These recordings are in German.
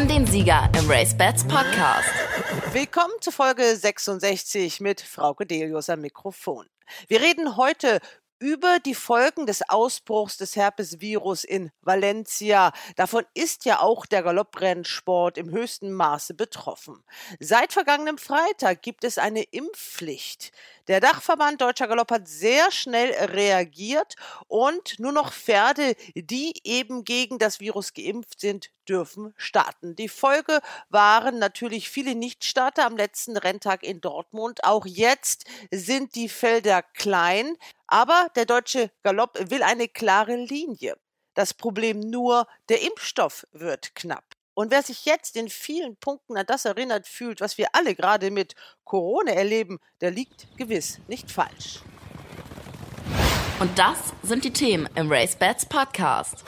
haben den Sieger im Race Bats Podcast. Willkommen zu Folge 66 mit Frau Gedelius am Mikrofon. Wir reden heute über die Folgen des Ausbruchs des Herpesvirus in Valencia. Davon ist ja auch der Galopprennsport im höchsten Maße betroffen. Seit vergangenem Freitag gibt es eine Impfpflicht. Der Dachverband Deutscher Galopp hat sehr schnell reagiert und nur noch Pferde, die eben gegen das Virus geimpft sind, dürfen starten. Die Folge waren natürlich viele Nichtstarter am letzten Renntag in Dortmund. Auch jetzt sind die Felder klein. Aber der deutsche Galopp will eine klare Linie. Das Problem nur, der Impfstoff wird knapp. Und wer sich jetzt in vielen Punkten an das erinnert fühlt, was wir alle gerade mit Corona erleben, der liegt gewiss nicht falsch. Und das sind die Themen im Race Bats Podcast.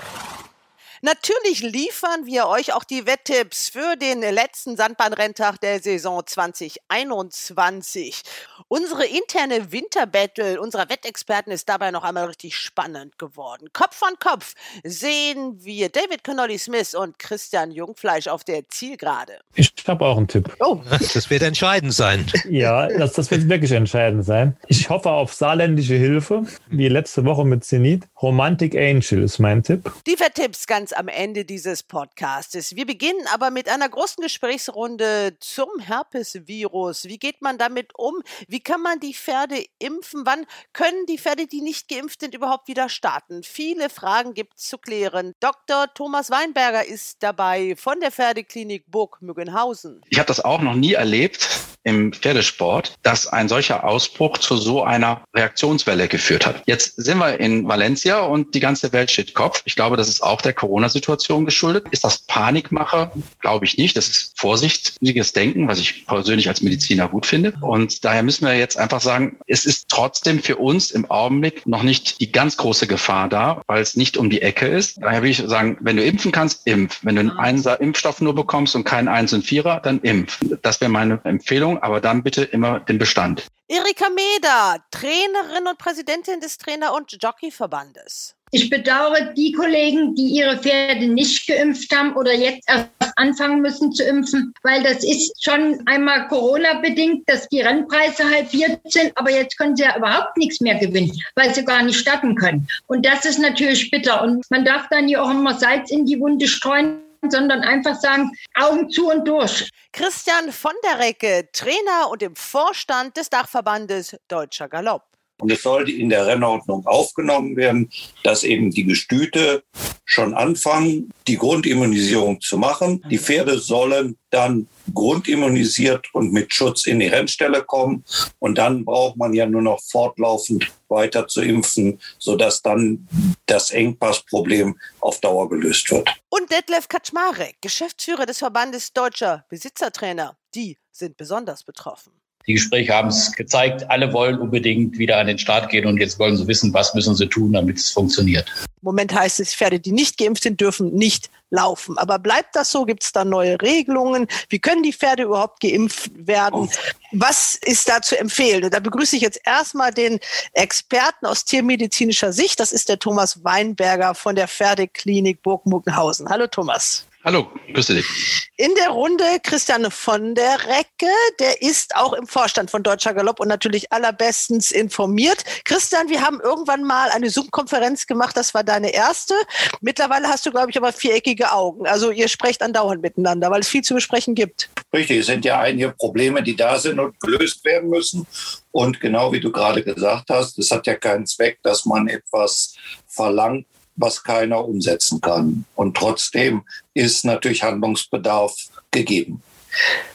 Natürlich liefern wir euch auch die Wetttipps für den letzten Sandbahnrenntag der Saison 2021. Unsere interne Winterbattle unserer Wettexperten ist dabei noch einmal richtig spannend geworden. Kopf an Kopf sehen wir David Connolly Smith und Christian Jungfleisch auf der Zielgerade. Ich habe auch einen Tipp. Oh. Das wird entscheidend sein. Ja, das, das wird wirklich entscheidend sein. Ich hoffe auf saarländische Hilfe, wie letzte Woche mit Zenit. Romantic Angel ist mein Tipp. Die Vertipps ganz am Ende dieses Podcastes. Wir beginnen aber mit einer großen Gesprächsrunde zum Herpesvirus. Wie geht man damit um? Wie kann man die Pferde impfen? Wann können die Pferde, die nicht geimpft sind, überhaupt wieder starten? Viele Fragen gibt es zu klären. Dr. Thomas Weinberger ist dabei von der Pferdeklinik Burg Müggenhausen. Ich habe das auch noch nie erlebt im Pferdesport, dass ein solcher Ausbruch zu so einer Reaktionswelle geführt hat. Jetzt sind wir in Valencia und die ganze Welt steht Kopf. Ich glaube, das ist auch der Corona-Situation geschuldet. Ist das Panikmache? Glaube ich nicht. Das ist vorsichtiges Denken, was ich persönlich als Mediziner gut finde. Und daher müssen wir jetzt einfach sagen, es ist trotzdem für uns im Augenblick noch nicht die ganz große Gefahr da, weil es nicht um die Ecke ist. Daher will ich sagen, wenn du impfen kannst, impf. Wenn du einen Einser Impfstoff nur bekommst und keinen Eins und Vierer, dann impf. Das wäre meine Empfehlung, aber dann bitte immer den Bestand. Erika Meder, Trainerin und Präsidentin des Trainer- und Jockeyverbandes. Ich bedauere die Kollegen, die ihre Pferde nicht geimpft haben oder jetzt erst anfangen müssen zu impfen, weil das ist schon einmal Corona-bedingt, dass die Rennpreise halbiert sind, aber jetzt können sie ja überhaupt nichts mehr gewinnen, weil sie gar nicht starten können. Und das ist natürlich bitter. Und man darf dann ja auch immer Salz in die Wunde streuen sondern einfach sagen, Augen zu und durch. Christian von der Recke, Trainer und im Vorstand des Dachverbandes Deutscher Galopp. Und es sollte in der Rennordnung aufgenommen werden, dass eben die Gestüte schon anfangen, die Grundimmunisierung zu machen. Die Pferde sollen dann grundimmunisiert und mit Schutz in die Rennstelle kommen. Und dann braucht man ja nur noch fortlaufend weiter zu impfen, sodass dann das Engpassproblem auf Dauer gelöst wird. Und Detlef Kaczmarek, Geschäftsführer des Verbandes Deutscher Besitzertrainer. Die sind besonders betroffen. Die Gespräche haben es gezeigt, alle wollen unbedingt wieder an den Start gehen und jetzt wollen sie wissen, was müssen sie tun, damit es funktioniert. Im Moment heißt es, Pferde, die nicht geimpft sind, dürfen nicht laufen. Aber bleibt das so? Gibt es da neue Regelungen? Wie können die Pferde überhaupt geimpft werden? Was ist da zu empfehlen? Und da begrüße ich jetzt erstmal den Experten aus tiermedizinischer Sicht. Das ist der Thomas Weinberger von der Pferdeklinik Burg Muckenhausen. Hallo Thomas. Hallo, grüße dich. In der Runde Christiane von der Recke, der ist auch im Vorstand von Deutscher Galopp und natürlich allerbestens informiert. Christian, wir haben irgendwann mal eine Zoom-Konferenz gemacht, das war deine erste. Mittlerweile hast du, glaube ich, aber viereckige Augen. Also ihr sprecht andauernd miteinander, weil es viel zu besprechen gibt. Richtig, es sind ja einige Probleme, die da sind und gelöst werden müssen. Und genau wie du gerade gesagt hast, es hat ja keinen Zweck, dass man etwas verlangt, was keiner umsetzen kann. Und trotzdem ist natürlich Handlungsbedarf gegeben.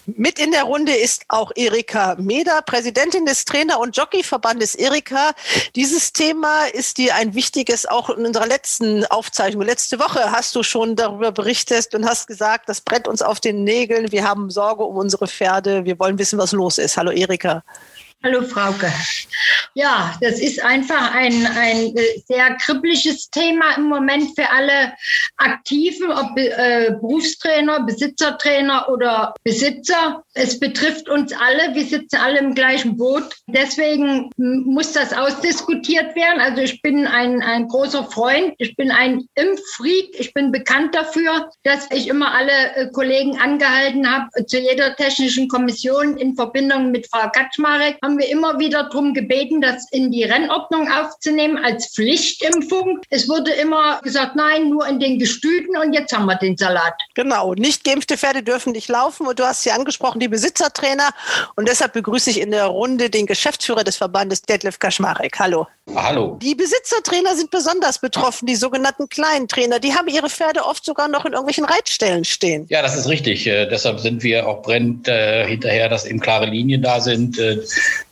Mit in der Runde ist auch Erika Meder, Präsidentin des Trainer- und Jockeyverbandes Erika. Dieses Thema ist dir ein wichtiges, auch in unserer letzten Aufzeichnung. Letzte Woche hast du schon darüber berichtet und hast gesagt, das brennt uns auf den Nägeln. Wir haben Sorge um unsere Pferde. Wir wollen wissen, was los ist. Hallo Erika. Hallo Frauke. Ja, das ist einfach ein, ein äh, sehr kribbliges Thema im Moment für alle Aktiven, ob äh, Berufstrainer, Besitzertrainer oder Besitzer. Es betrifft uns alle. Wir sitzen alle im gleichen Boot. Deswegen muss das ausdiskutiert werden. Also ich bin ein, ein großer Freund. Ich bin ein Impffreak. Ich bin bekannt dafür, dass ich immer alle äh, Kollegen angehalten habe, zu jeder technischen Kommission in Verbindung mit Frau Kaczmarek haben wir immer wieder darum gebeten, das in die Rennordnung aufzunehmen als Pflichtimpfung. Es wurde immer gesagt, nein, nur in den Gestüten und jetzt haben wir den Salat. Genau, nicht geimpfte Pferde dürfen nicht laufen und du hast sie angesprochen, die Besitzertrainer und deshalb begrüße ich in der Runde den Geschäftsführer des Verbandes, Detlef Kaczmarek. Hallo. Hallo. Die Besitzertrainer sind besonders betroffen, die sogenannten kleinen Trainer. Die haben ihre Pferde oft sogar noch in irgendwelchen Reitstellen stehen. Ja, das ist richtig. Äh, deshalb sind wir auch brennend äh, hinterher, dass eben klare Linien da sind. Äh,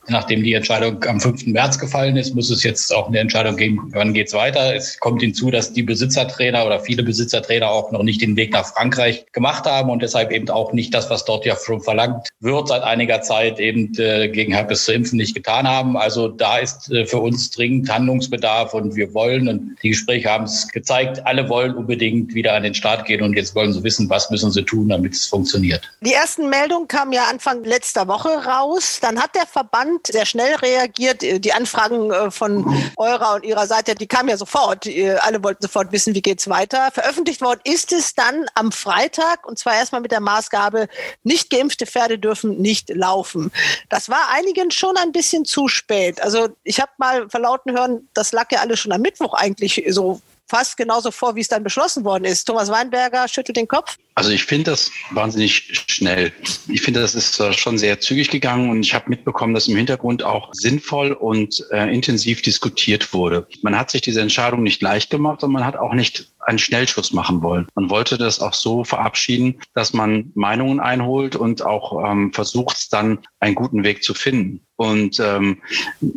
Nachdem die Entscheidung am 5. März gefallen ist, muss es jetzt auch eine Entscheidung geben, wann geht's weiter. Es kommt hinzu, dass die Besitzertrainer oder viele Besitzertrainer auch noch nicht den Weg nach Frankreich gemacht haben und deshalb eben auch nicht das, was dort ja schon verlangt wird, seit einiger Zeit eben äh, gegen Herpes zu impfen, nicht getan haben. Also da ist äh, für uns dringend Handlungsbedarf und wir wollen, und die Gespräche haben es gezeigt, alle wollen unbedingt wieder an den Start gehen und jetzt wollen sie wissen, was müssen sie tun, damit es funktioniert. Die ersten Meldungen kamen ja Anfang letzter Woche raus. Dann hat der Verband Amt sehr schnell reagiert. Äh, die Anfragen äh, von eurer und ihrer Seite, die kamen ja sofort. Alle wollten sofort wissen, wie geht's weiter. Veröffentlicht worden ist es dann am Freitag und zwar erstmal mit der Maßgabe, nicht geimpfte Pferde dürfen nicht laufen. Das war einigen schon ein bisschen zu spät. Also ich habe mal verlauten hören, das lag ja alles schon am Mittwoch eigentlich so fast genauso vor, wie es dann beschlossen worden ist. Thomas Weinberger schüttelt den Kopf. Also ich finde das wahnsinnig schnell. Ich finde, das ist äh, schon sehr zügig gegangen und ich habe mitbekommen, dass im Hintergrund auch sinnvoll und äh, intensiv diskutiert wurde. Man hat sich diese Entscheidung nicht leicht gemacht und man hat auch nicht einen Schnellschuss machen wollen. Man wollte das auch so verabschieden, dass man Meinungen einholt und auch ähm, versucht, dann einen guten Weg zu finden. Und ähm,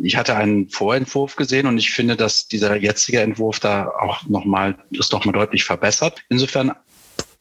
ich hatte einen Vorentwurf gesehen und ich finde, dass dieser jetzige Entwurf da auch nochmal, ist nochmal deutlich verbessert. Insofern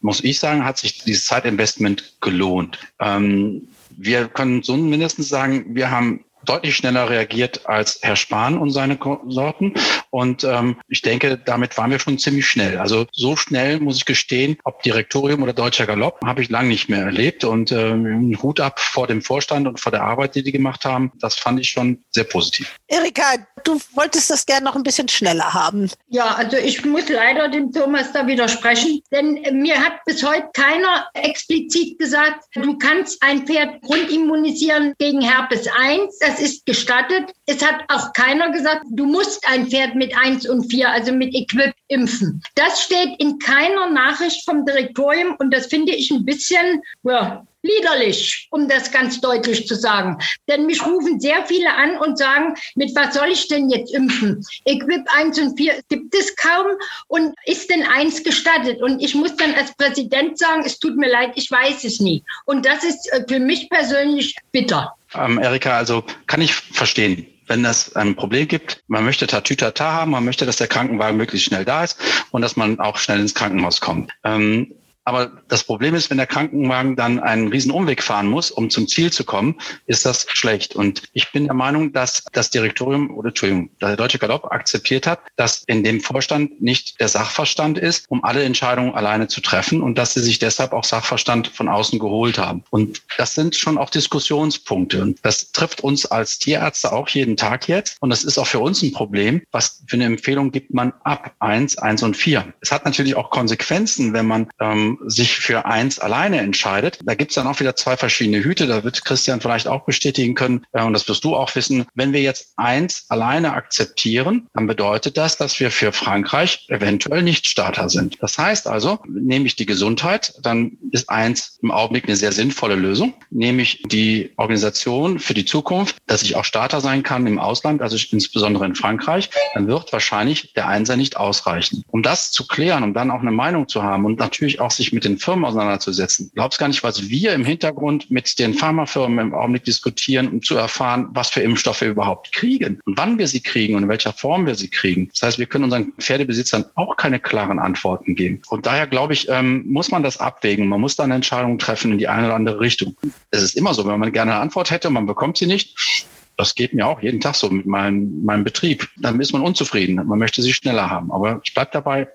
muss ich sagen, hat sich dieses Zeitinvestment gelohnt. Ähm, wir können so mindestens sagen, wir haben deutlich schneller reagiert als Herr Spahn und seine Konsorten. Und ähm, ich denke, damit waren wir schon ziemlich schnell. Also so schnell muss ich gestehen, ob Direktorium oder Deutscher Galopp, habe ich lange nicht mehr erlebt. Und ähm, Hut ab vor dem Vorstand und vor der Arbeit, die die gemacht haben. Das fand ich schon sehr positiv. Erika, du wolltest das gerne noch ein bisschen schneller haben. Ja, also ich muss leider dem Thomas da widersprechen, denn mir hat bis heute keiner explizit gesagt, du kannst ein Pferd grundimmunisieren gegen Herpes 1 das ist gestattet. Es hat auch keiner gesagt, du musst ein Pferd mit 1 und 4, also mit Equip, impfen. Das steht in keiner Nachricht vom Direktorium und das finde ich ein bisschen, ja, liederlich, um das ganz deutlich zu sagen. Denn mich rufen sehr viele an und sagen, mit was soll ich denn jetzt impfen? Equip 1 und 4 gibt es kaum und ist denn eins gestattet? Und ich muss dann als Präsident sagen, es tut mir leid, ich weiß es nie. Und das ist äh, für mich persönlich bitter. Ähm, Erika, also kann ich verstehen wenn es ein Problem gibt, man möchte Tatütata haben, man möchte, dass der Krankenwagen möglichst schnell da ist und dass man auch schnell ins Krankenhaus kommt. Ähm, aber das Problem ist, wenn der Krankenwagen dann einen riesen Umweg fahren muss, um zum Ziel zu kommen, ist das schlecht. Und ich bin der Meinung, dass das Direktorium oder Entschuldigung, der Deutsche Galopp akzeptiert hat, dass in dem Vorstand nicht der Sachverstand ist, um alle Entscheidungen alleine zu treffen und dass sie sich deshalb auch Sachverstand von außen geholt haben. Und das sind schon auch Diskussionspunkte. Und das trifft uns als Tierärzte auch jeden Tag jetzt. Und das ist auch für uns ein Problem. Was für eine Empfehlung gibt man ab eins, eins und vier? Es hat natürlich auch Konsequenzen, wenn man ähm, sich für eins alleine entscheidet, da gibt's dann auch wieder zwei verschiedene Hüte. Da wird Christian vielleicht auch bestätigen können, äh, und das wirst du auch wissen. Wenn wir jetzt eins alleine akzeptieren, dann bedeutet das, dass wir für Frankreich eventuell nicht Starter sind. Das heißt also, nehme ich die Gesundheit, dann ist eins im Augenblick eine sehr sinnvolle Lösung. Nehme ich die Organisation für die Zukunft, dass ich auch Starter sein kann im Ausland, also insbesondere in Frankreich, dann wird wahrscheinlich der Einser nicht ausreichen. Um das zu klären, um dann auch eine Meinung zu haben und natürlich auch sich sich mit den Firmen auseinanderzusetzen. Glaubst gar nicht, was wir im Hintergrund mit den Pharmafirmen im Augenblick diskutieren, um zu erfahren, was für Impfstoffe wir überhaupt kriegen und wann wir sie kriegen und in welcher Form wir sie kriegen. Das heißt, wir können unseren Pferdebesitzern auch keine klaren Antworten geben. Und daher glaube ich, ähm, muss man das abwägen. Man muss dann Entscheidungen treffen in die eine oder andere Richtung. Es ist immer so, wenn man gerne eine Antwort hätte und man bekommt sie nicht, Das geht mir auch jeden Tag so mit meinem, meinem Betrieb. Dann ist man unzufrieden. Man möchte sie schneller haben. Aber ich bleibe dabei.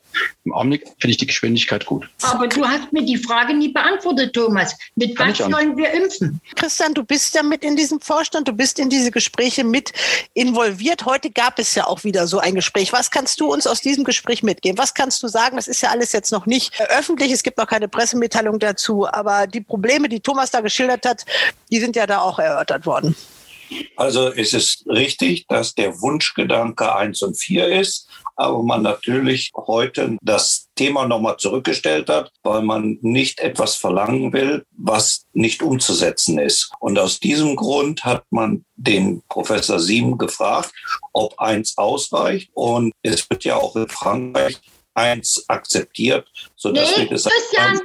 Im Augenblick finde ich die Geschwindigkeit gut. Aber du hast mir die Frage nie beantwortet, Thomas. Mit Kann was sollen wir impfen? Christian, du bist ja mit in diesem Vorstand, du bist in diese Gespräche mit involviert. Heute gab es ja auch wieder so ein Gespräch. Was kannst du uns aus diesem Gespräch mitgeben? Was kannst du sagen? Das ist ja alles jetzt noch nicht öffentlich. Es gibt noch keine Pressemitteilung dazu. Aber die Probleme, die Thomas da geschildert hat, die sind ja da auch erörtert worden. Also es ist richtig, dass der Wunschgedanke 1 und 4 ist, aber man natürlich heute das Thema nochmal zurückgestellt hat, weil man nicht etwas verlangen will, was nicht umzusetzen ist. Und aus diesem Grund hat man den Professor Siem gefragt, ob 1 ausreicht. Und es wird ja auch in Frankreich 1 akzeptiert, sodass Nee, wir gesagt haben,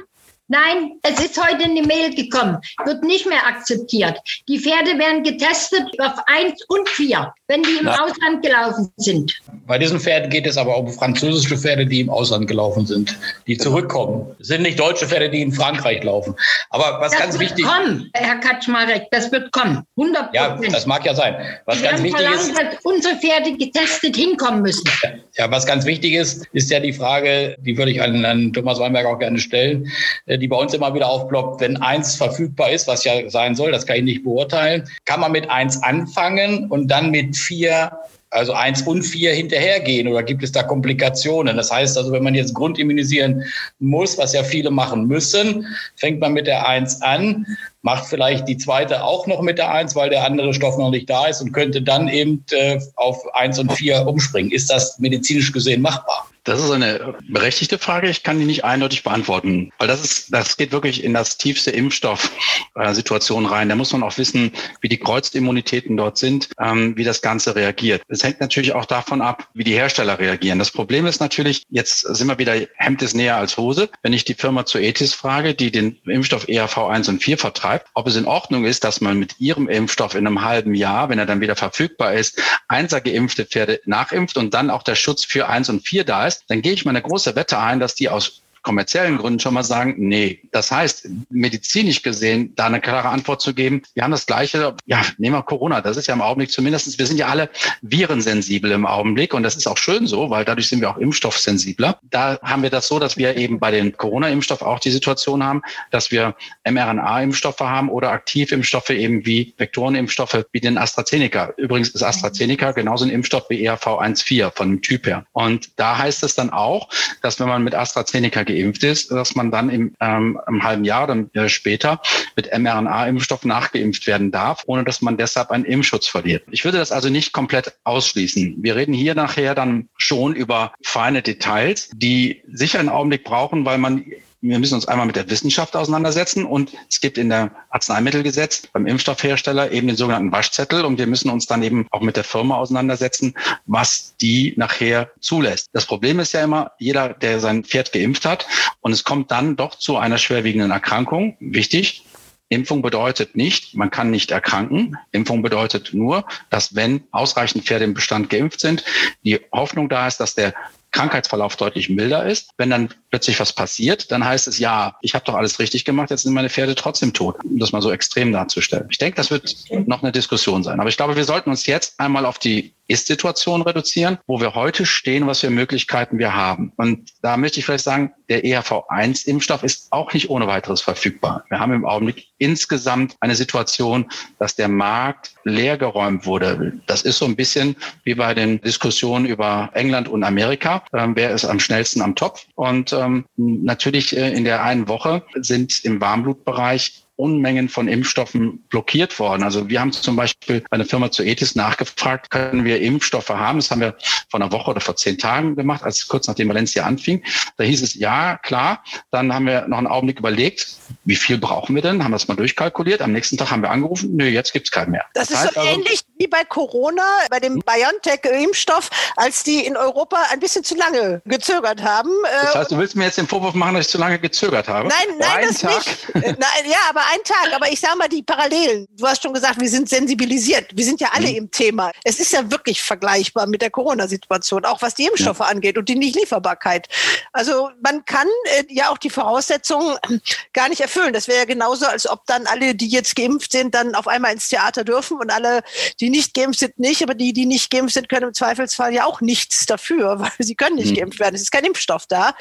nein, es ist heute eine Mail gekommen. Wird nicht mehr akzeptiert. Die Pferde werden getestet auf 1 und 4, wenn die im Na. Ausland gelaufen sind. Bei diesen Pferden geht es aber um französische Pferde, die im Ausland gelaufen sind, die zurückkommen. Es sind nicht deutsche Pferde, die in Frankreich laufen. Aber was Das ganz wird wichtig, kommen, Herr Kaczmarek, das wird kommen. 100 ja, das mag ja sein. Was ganz wichtig verlangt, ist, dass unsere Pferde getestet hinkommen müssen. Ja, was ganz wichtig ist, ist ja die Frage, die würde ich an, an Thomas Weinberg auch gerne stellen, äh, die bei uns immer wieder aufploppt. Wenn eins verfügbar ist, was ja sein soll, das kann ich nicht beurteilen, kann man mit eins anfangen und dann mit vier also eins und vier hinterhergehen oder gibt es da Komplikationen? Das heißt also, wenn man jetzt grundimmunisieren muss, was ja viele machen müssen, fängt man mit der eins an, macht vielleicht die zweite auch noch mit der eins, weil der andere Stoff noch nicht da ist und könnte dann eben äh, auf eins und vier umspringen. Ist das medizinisch gesehen machbar? Das ist eine berechtigte Frage. Ich kann die nicht eindeutig beantworten, weil das ist, das geht wirklich in das tiefste Impfstoff-Situation rein. Da muss man auch wissen, wie die Kreuzimmunitäten dort sind, ähm, wie das Ganze reagiert. Es hängt natürlich auch davon ab, wie die Hersteller reagieren. Das Problem ist natürlich, jetzt sind wir wieder, Hemd ist näher als Hose. Wenn ich die Firma Zoetis frage, die den Impfstoff ERV1 und 4 vertreibt, ob es in Ordnung ist, dass man mit ihrem Impfstoff in einem halben Jahr, wenn er dann wieder verfügbar ist, einser geimpfte Pferde nachimpft und dann auch der Schutz für 1 und 4 da ist, dann gehe ich mal eine große Wette ein, dass die aus kommerziellen Gründen schon mal sagen, nee. Das heißt, medizinisch gesehen, da eine klare Antwort zu geben, wir haben das Gleiche, ja, nehmen wir Corona, das ist ja im Augenblick zumindestens. wir sind ja alle virensensibel im Augenblick und das ist auch schön so, weil dadurch sind wir auch impfstoffsensibler. Da haben wir das so, dass wir eben bei den Corona-Impfstoff auch die Situation haben, dass wir mRNA-Impfstoffe haben oder Aktivimpfstoffe eben wie Vektorenimpfstoffe wie den AstraZeneca. Übrigens ist AstraZeneca genauso ein Impfstoff wie E ERV1-4 von dem Typ her. Und da heißt es dann auch, dass wenn man mit AstraZeneca geimpft ist, dass man dann im, ähm, im halben Jahr oder äh, später mit mRNA-Impfstoff nachgeimpft werden darf, ohne dass man deshalb einen Impfschutz verliert. Ich würde das also nicht komplett ausschließen. Wir reden hier nachher dann schon über feine Details, die sicher einen Augenblick brauchen, weil man wir müssen uns einmal mit der Wissenschaft auseinandersetzen und es gibt in der Arzneimittelgesetz beim Impfstoffhersteller eben den sogenannten Waschzettel und wir müssen uns dann eben auch mit der Firma auseinandersetzen, was die nachher zulässt. Das Problem ist ja immer, jeder, der sein Pferd geimpft hat und es kommt dann doch zu einer schwerwiegenden Erkrankung, wichtig, Impfung bedeutet nicht, man kann nicht erkranken. Impfung bedeutet nur, dass wenn ausreichend Pferde im Bestand geimpft sind, die Hoffnung da ist, dass der Krankheitsverlauf deutlich milder ist. Wenn dann plötzlich was passiert, dann heißt es, ja, ich habe doch alles richtig gemacht, jetzt sind meine Pferde trotzdem tot, um das mal so extrem darzustellen. Ich denke, das wird noch eine Diskussion sein. Aber ich glaube, wir sollten uns jetzt einmal auf die Ist-Situation reduzieren, wo wir heute stehen, was für Möglichkeiten wir haben. Und da möchte ich vielleicht sagen, der E ERV1-Impfstoff ist auch nicht ohne weiteres verfügbar. Wir haben im Augenblick insgesamt eine Situation, dass der Markt leergeräumt wurde. Das ist so ein bisschen wie bei den Diskussionen über England und Amerika. Ähm, wer ist am schnellsten am Topf? Und ähm, natürlich äh, in der einen Woche sind im Warmblutbereich Unmengen von Impfstoffen blockiert worden. Also wir haben zum Beispiel bei einer Firma Zoetis nachgefragt, können wir Impfstoffe haben? Das haben wir vor einer Woche oder vor zehn Tagen gemacht, als kurz nachdem Valencia anfing. Da hieß es, ja, klar. Dann haben wir noch einen Augenblick überlegt, wie viel brauchen wir denn? Haben das mal durchkalkuliert. Am nächsten Tag haben wir angerufen, nö, jetzt gibt's keinen mehr. Das, ist heißt so also, ähnlich wie bei Corona, bei dem BioNTech-Impfstoff, als die in Europa ein bisschen zu lange gezögert haben. Äh, Das heißt, du willst mir jetzt den Vorwurf machen, dass ich zu lange gezögert habe? Nein, nein, das Tag? nicht. Äh, Nein, ja, aber ein Tag. Aber ich sage mal die Parallelen. Du hast schon gesagt, wir sind sensibilisiert. Wir sind ja alle im Thema. Es ist ja wirklich vergleichbar mit der Corona-Situation, auch was die Impfstoffe angeht und die Nichtlieferbarkeit. Also man kann äh, ja auch die Voraussetzungen äh, gar nicht erfüllen. Das wäre ja genauso, als ob dann alle, die jetzt geimpft sind, dann auf einmal ins Theater dürfen und alle, die die nicht geimpft sind, nicht, aber die, die nicht geimpft sind, können im Zweifelsfall ja auch nichts dafür, weil sie können nicht mhm. geimpft werden. Es ist kein Impfstoff da.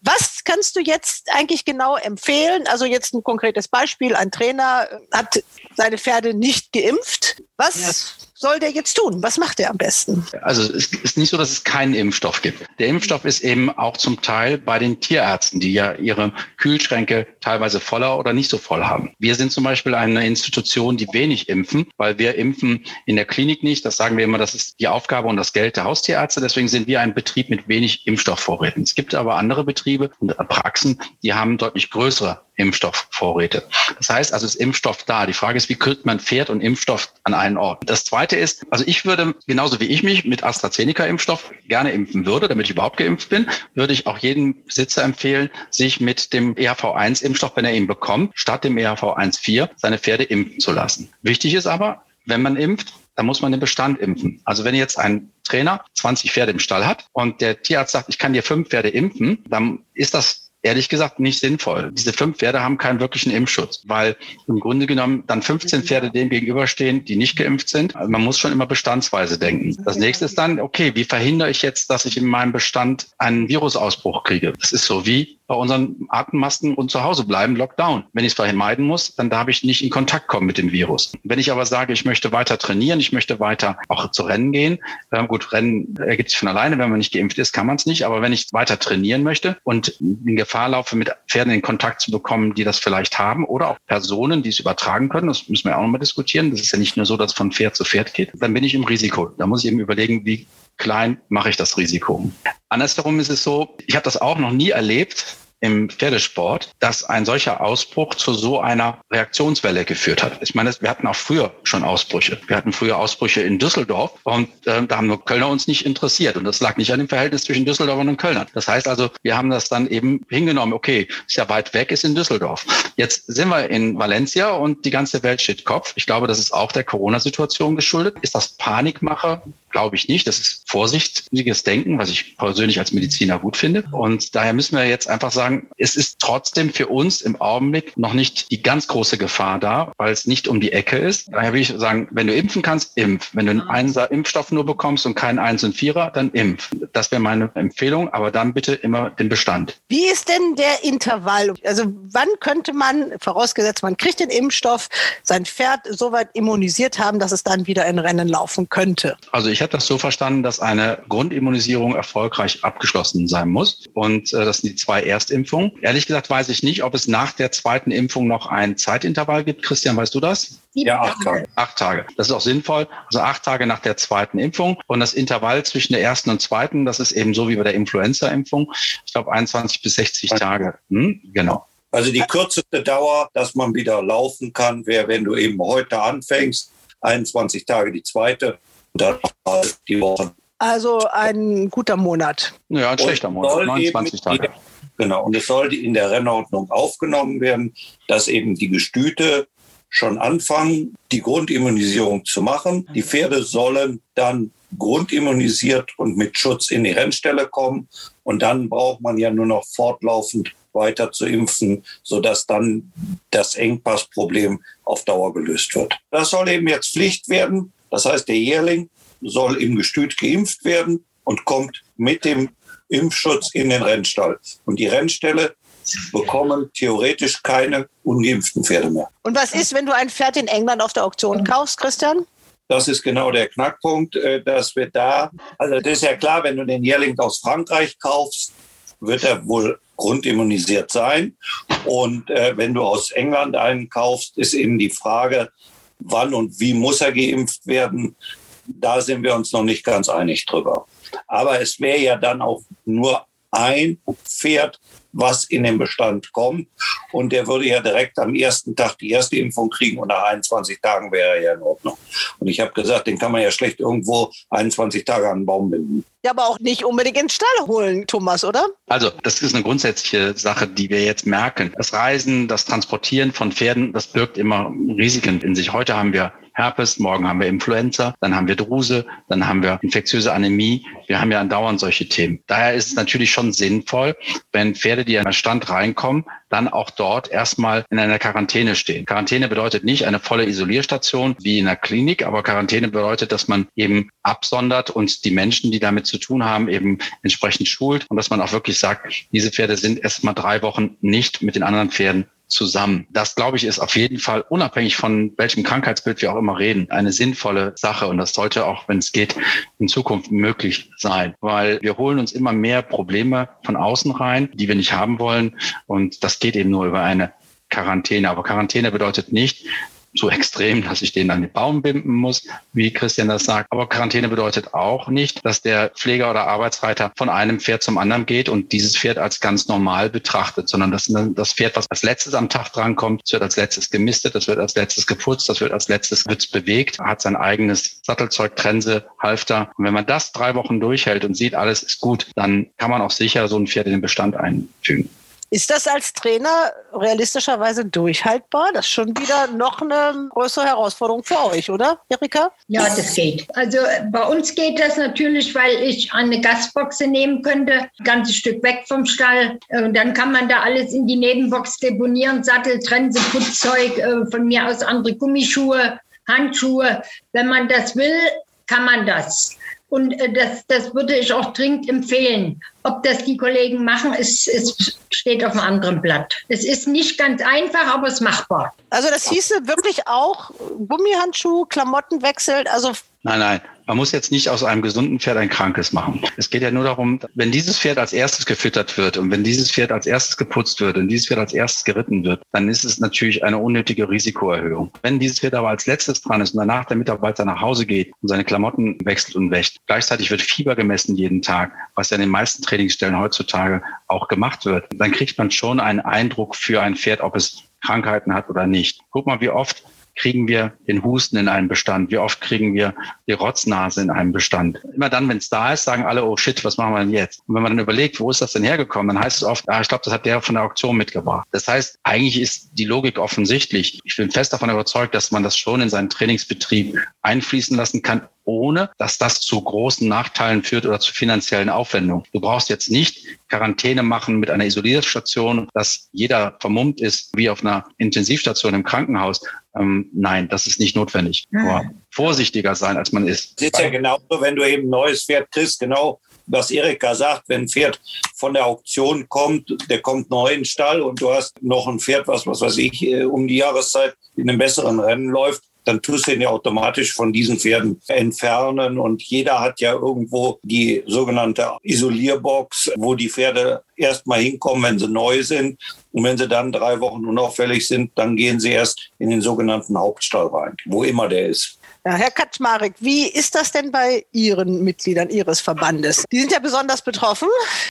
Was kannst du jetzt eigentlich genau empfehlen? Also jetzt ein konkretes Beispiel. Ein Trainer hat seine Pferde nicht geimpft. Was ja soll der jetzt tun? Was macht er am besten? Also es ist nicht so, dass es keinen Impfstoff gibt. Der Impfstoff ist eben auch zum Teil bei den Tierärzten, die ja ihre Kühlschränke teilweise voller oder nicht so voll haben. Wir sind zum Beispiel eine Institution, die wenig impfen, weil wir impfen in der Klinik nicht. Das sagen wir immer, das ist die Aufgabe und das Geld der Haustierärzte. Deswegen sind wir ein Betrieb mit wenig Impfstoffvorräten. Es gibt aber andere Betriebe und Praxen, die haben deutlich größere Impfstoffvorräte. Das heißt also, ist Impfstoff da. Die Frage ist, wie kriegt man Pferd und Impfstoff an einen Ort? Das zweite ist, also ich würde, genauso wie ich mich mit AstraZeneca-Impfstoff gerne impfen würde, damit ich überhaupt geimpft bin, würde ich auch jedem Besitzer empfehlen, sich mit dem EHV1-Impfstoff, wenn er ihn bekommt, statt dem EHV1-4 seine Pferde impfen zu lassen. Wichtig ist aber, wenn man impft, dann muss man den Bestand impfen. Also wenn jetzt ein Trainer 20 Pferde im Stall hat und der Tierarzt sagt, ich kann dir fünf Pferde impfen, dann ist das ehrlich gesagt nicht sinnvoll. Diese fünf Pferde haben keinen wirklichen Impfschutz, weil im Grunde genommen dann 15 Pferde dem gegenüberstehen, die nicht geimpft sind. Also man muss schon immer bestandsweise denken. Das nächste ist dann, okay, wie verhindere ich jetzt, dass ich in meinem Bestand einen Virusausbruch kriege? Das ist so wie bei unseren Atemmasken und zu Hause bleiben, Lockdown. Wenn ich es vermeiden muss, dann darf ich nicht in Kontakt kommen mit dem Virus. Wenn ich aber sage, ich möchte weiter trainieren, ich möchte weiter auch zu Rennen gehen, äh, gut, Rennen ergibt sich von alleine, wenn man nicht geimpft ist, kann man es nicht, aber wenn ich weiter trainieren möchte und in Gefahr laufe, mit Pferden in Kontakt zu bekommen, die das vielleicht haben oder auch Personen, die es übertragen können, das müssen wir auch nochmal diskutieren, das ist ja nicht nur so, dass es von Pferd zu Pferd geht, dann bin ich im Risiko. Da muss ich eben überlegen, wie klein mache ich das Risiko. Andersherum ist es so, ich habe das auch noch nie erlebt, im Pferdesport, dass ein solcher Ausbruch zu so einer Reaktionswelle geführt hat. Ich meine, wir hatten auch früher schon Ausbrüche. Wir hatten früher Ausbrüche in Düsseldorf und äh, da haben nur Kölner uns nicht interessiert. Und das lag nicht an dem Verhältnis zwischen Düsseldorfern und Kölnern. Das heißt also, wir haben das dann eben hingenommen, okay, ist ja weit weg, ist in Düsseldorf. Jetzt sind wir in Valencia und die ganze Welt steht Kopf. Ich glaube, das ist auch der Corona-Situation geschuldet. Ist das Panikmache? Glaube ich nicht. Das ist vorsichtiges Denken, was ich persönlich als Mediziner gut finde. Und daher müssen wir jetzt einfach sagen, es ist trotzdem für uns im Augenblick noch nicht die ganz große Gefahr da, weil es nicht um die Ecke ist. Daher will ich sagen, wenn du impfen kannst, impf. Wenn du einen Einser Impfstoff nur bekommst und keinen Eins und Vierer, dann impf. Das wäre meine Empfehlung, aber dann bitte immer den Bestand. Wie ist denn der Intervall? Also wann könnte man, vorausgesetzt man kriegt den Impfstoff, sein Pferd soweit immunisiert haben, dass es dann wieder in Rennen laufen könnte? Also ich habe das so verstanden, dass eine Grundimmunisierung erfolgreich abgeschlossen sein muss. Und äh, das sind die zwei Erstimpfungen. Impfung. Ehrlich gesagt weiß ich nicht, ob es nach der zweiten Impfung noch ein Zeitintervall gibt. Christian, weißt du das? Ja, acht Tage. Acht Tage. Das ist auch sinnvoll. Also acht Tage nach der zweiten Impfung. Und das Intervall zwischen der ersten und zweiten, das ist eben so wie bei der Influenza-Impfung. Ich glaube 21 bis 60 Tage. Hm? Genau. Also die kürzeste Dauer, dass man wieder laufen kann, wäre, wenn du eben heute anfängst, 21 Tage die zweite die Woche. Also ein guter Monat. Ja, ein schlechter Monat, 29 Tage. Genau. Und es sollte in der Rennordnung aufgenommen werden, dass eben die Gestüte schon anfangen, die Grundimmunisierung zu machen. Die Pferde sollen dann grundimmunisiert und mit Schutz in die Rennstelle kommen. Und dann braucht man ja nur noch fortlaufend weiter zu impfen, sodass dann das Engpassproblem auf Dauer gelöst wird. Das soll eben jetzt Pflicht werden. Das heißt, der Jährling soll im Gestüt geimpft werden und kommt mit dem Impfschutz in den Rennstall. Und die Rennställe bekommen theoretisch keine ungeimpften Pferde mehr. Und was ist, wenn du ein Pferd in England auf der Auktion kaufst, Christian? Das ist genau der Knackpunkt, äh, dass wir da, also das ist ja klar, wenn du den Jährling aus Frankreich kaufst, wird er wohl grundimmunisiert sein. Und äh, wenn du aus England einen kaufst, ist eben die Frage, wann und wie muss er geimpft werden. Da sind wir uns noch nicht ganz einig drüber. Aber es wäre ja dann auch nur ein Pferd, was in den Bestand kommt. Und der würde ja direkt am ersten Tag die erste Impfung kriegen und nach 21 Tagen wäre er ja in Ordnung. Und ich habe gesagt, den kann man ja schlecht irgendwo 21 Tage an den Baum binden. Ja, aber auch nicht unbedingt ins Stall holen, Thomas, oder? Also, das ist eine grundsätzliche Sache, die wir jetzt merken. Das Reisen, das Transportieren von Pferden, das birgt immer Risiken in sich. Heute haben wir Herpes, morgen haben wir Influenza, dann haben wir Druse, dann haben wir infektiöse Anämie. Wir haben ja andauernd solche Themen. Daher ist es natürlich schon sinnvoll, wenn Pferde, die an den Stand reinkommen, dann auch dort erstmal in einer Quarantäne stehen. Quarantäne bedeutet nicht eine volle Isolierstation wie in der Klinik, aber Quarantäne bedeutet, dass man eben absondert und die Menschen, die damit zu tun haben, eben entsprechend schult und dass man auch wirklich sagt, diese Pferde sind erstmal drei Wochen nicht mit den anderen Pferden zusammen. Das, glaube ich, ist auf jeden Fall, unabhängig von welchem Krankheitsbild wir auch immer reden, eine sinnvolle Sache. Und das sollte auch, wenn es geht, in Zukunft möglich sein. Weil wir holen uns immer mehr Probleme von außen rein, die wir nicht haben wollen. Und das geht eben nur über eine Quarantäne. Aber Quarantäne bedeutet nicht, so extrem, dass ich den an den Baum binden muss, wie Christian das sagt. Aber Quarantäne bedeutet auch nicht, dass der Pfleger oder Arbeitsreiter von einem Pferd zum anderen geht und dieses Pferd als ganz normal betrachtet, sondern das, das Pferd, was als letztes am Tag drankommt, wird als letztes gemistet, das wird als letztes geputzt, das wird als letztes wird's bewegt, hat sein eigenes Sattelzeug, Trense, Halfter. Und wenn man das drei Wochen durchhält und sieht, alles ist gut, dann kann man auch sicher so ein Pferd in den Bestand einfügen. Ist das als Trainer realistischerweise durchhaltbar? Das ist schon wieder noch eine größere Herausforderung für euch, oder, Erika? Ja, das geht. Also bei uns geht das natürlich, weil ich eine Gasboxe nehmen könnte, ein ganzes Stück weg vom Stall. Und dann kann man da alles in die Nebenbox deponieren, Sattel, Trense, Putzzeug, äh, von mir aus andere Gummischuhe, Handschuhe. Wenn man das will, kann man das. Und äh, das, das würde ich auch dringend empfehlen. Ob das die Kollegen machen, ist, ist, steht auf einem anderen Blatt. Es ist nicht ganz einfach, aber es ist machbar. Also das hieße wirklich auch Gummihandschuh, Klamotten wechselt, also Nein, nein. Man muss jetzt nicht aus einem gesunden Pferd ein krankes machen. Es geht ja nur darum, wenn dieses Pferd als erstes gefüttert wird und wenn dieses Pferd als erstes geputzt wird und dieses Pferd als erstes geritten wird, dann ist es natürlich eine unnötige Risikoerhöhung. Wenn dieses Pferd aber als letztes dran ist und danach der Mitarbeiter nach Hause geht und seine Klamotten wechselt und wäscht, gleichzeitig wird Fieber gemessen jeden Tag, was ja in den meisten Trainingsstellen heutzutage auch gemacht wird, dann kriegt man schon einen Eindruck für ein Pferd, ob es Krankheiten hat oder nicht. Guck mal, wie oft kriegen wir den Husten in einem Bestand? Wie oft kriegen wir die Rotznase in einem Bestand? Immer dann, wenn es da ist, sagen alle, oh shit, was machen wir denn jetzt? Und wenn man dann überlegt, wo ist das denn hergekommen, dann heißt es oft, ah, ich glaube, das hat der von der Auktion mitgebracht. Das heißt, eigentlich ist die Logik offensichtlich. Ich bin fest davon überzeugt, dass man das schon in seinen Trainingsbetrieb einfließen lassen kann, ohne dass das zu großen Nachteilen führt oder zu finanziellen Aufwendungen. Du brauchst jetzt nicht Quarantäne machen mit einer Isolierstation, dass jeder vermummt ist wie auf einer Intensivstation im Krankenhaus. Ähm, nein, das ist nicht notwendig. Aber vorsichtiger sein, als man ist. Es ist ja genauso, wenn du eben ein neues Pferd kriegst, genau was Erika sagt, wenn ein Pferd von der Auktion kommt, der kommt neu in den Stall und du hast noch ein Pferd, was, was weiß ich, äh, um die Jahreszeit in einem besseren Rennen läuft, dann tust du ihn ja automatisch von diesen Pferden entfernen. Und jeder hat ja irgendwo die sogenannte Isolierbox, wo die Pferde erstmal hinkommen, wenn sie neu sind. Und wenn sie dann drei Wochen unauffällig sind, dann gehen sie erst in den sogenannten Hauptstall rein, wo immer der ist. Ja, Herr Kaczmarek, wie ist das denn bei Ihren Mitgliedern Ihres Verbandes? Die sind ja besonders betroffen.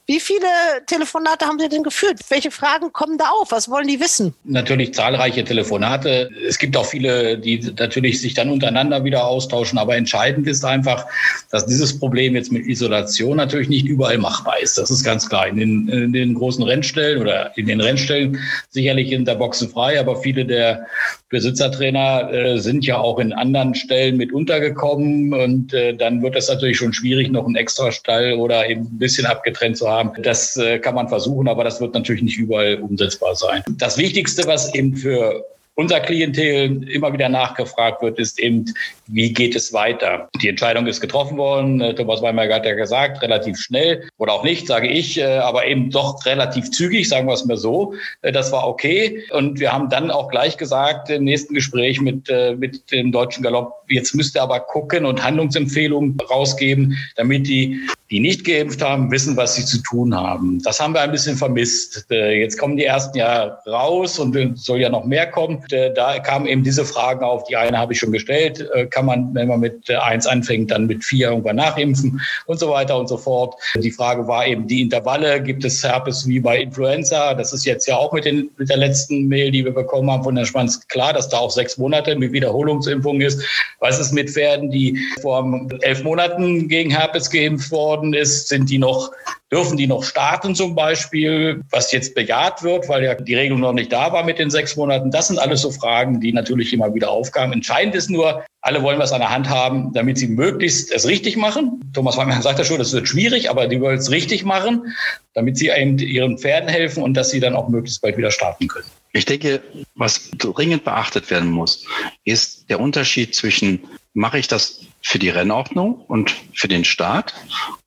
Wie viele Telefonate haben Sie denn geführt? Welche Fragen kommen da auf? Was wollen die wissen? Natürlich zahlreiche Telefonate. Es gibt auch viele, die natürlich sich dann untereinander wieder austauschen. Aber entscheidend ist einfach, dass dieses Problem jetzt mit Isolation natürlich nicht überall machbar ist. Das ist ganz klar. In den, in den großen Rennstellen oder in den Rennstellen sicherlich in der Boxen frei, aber viele der Besitzertrainer äh, sind ja auch in anderen Stellen mit untergekommen und äh, dann wird es natürlich schon schwierig, noch einen Extrastall oder eben ein bisschen abgetrennt zu haben. Das äh, kann man versuchen, aber das wird natürlich nicht überall umsetzbar sein. Das Wichtigste, was eben für unser Klientel immer wieder nachgefragt wird, ist eben, wie geht es weiter? Die Entscheidung ist getroffen worden. Äh, Thomas Weimer hat ja gesagt, relativ schnell oder auch nicht, sage ich, äh, aber eben doch relativ zügig, sagen wir es mal so. Äh, das war okay. Und wir haben dann auch gleich gesagt im nächsten Gespräch mit, mit dem Deutschen Galopp, jetzt müsst ihr aber gucken und Handlungsempfehlungen rausgeben, damit die, die nicht geimpft haben, wissen, was sie zu tun haben. Das haben wir ein bisschen vermisst. Jetzt kommen die ersten ja raus und soll ja noch mehr kommen. Da kamen eben diese Fragen auf. Die eine habe ich schon gestellt. Kann man, wenn man mit eins anfängt, dann mit vier irgendwann nachimpfen und so weiter und so fort. Die Frage war eben die Intervalle. Gibt es Herpes wie bei Influenza? Das ist jetzt ja auch mit, den, mit der letzten Mail, die wir bekommen haben von der Schwanz klar, dass da auch sechs Monate mit Wiederholungsimpfung ist. Was ist mit Pferden, die vor elf Monaten gegen Herpes geimpft wurden worden ist, sind die noch, dürfen die noch starten zum Beispiel, was jetzt bejaht wird, weil ja die Regelung noch nicht da war mit den sechs Monaten. Das sind alles so Fragen, die natürlich immer wieder aufkamen. Entscheidend ist nur, alle wollen was an der Hand haben, damit sie möglichst es richtig machen. Thomas Weinmann sagt ja schon, das wird schwierig, aber die wollen es richtig machen, damit sie eben ihren Pferden helfen und dass sie dann auch möglichst bald wieder starten können. Ich denke, was dringend beachtet werden muss, ist der Unterschied zwischen, mache ich das für die Rennordnung und für den Start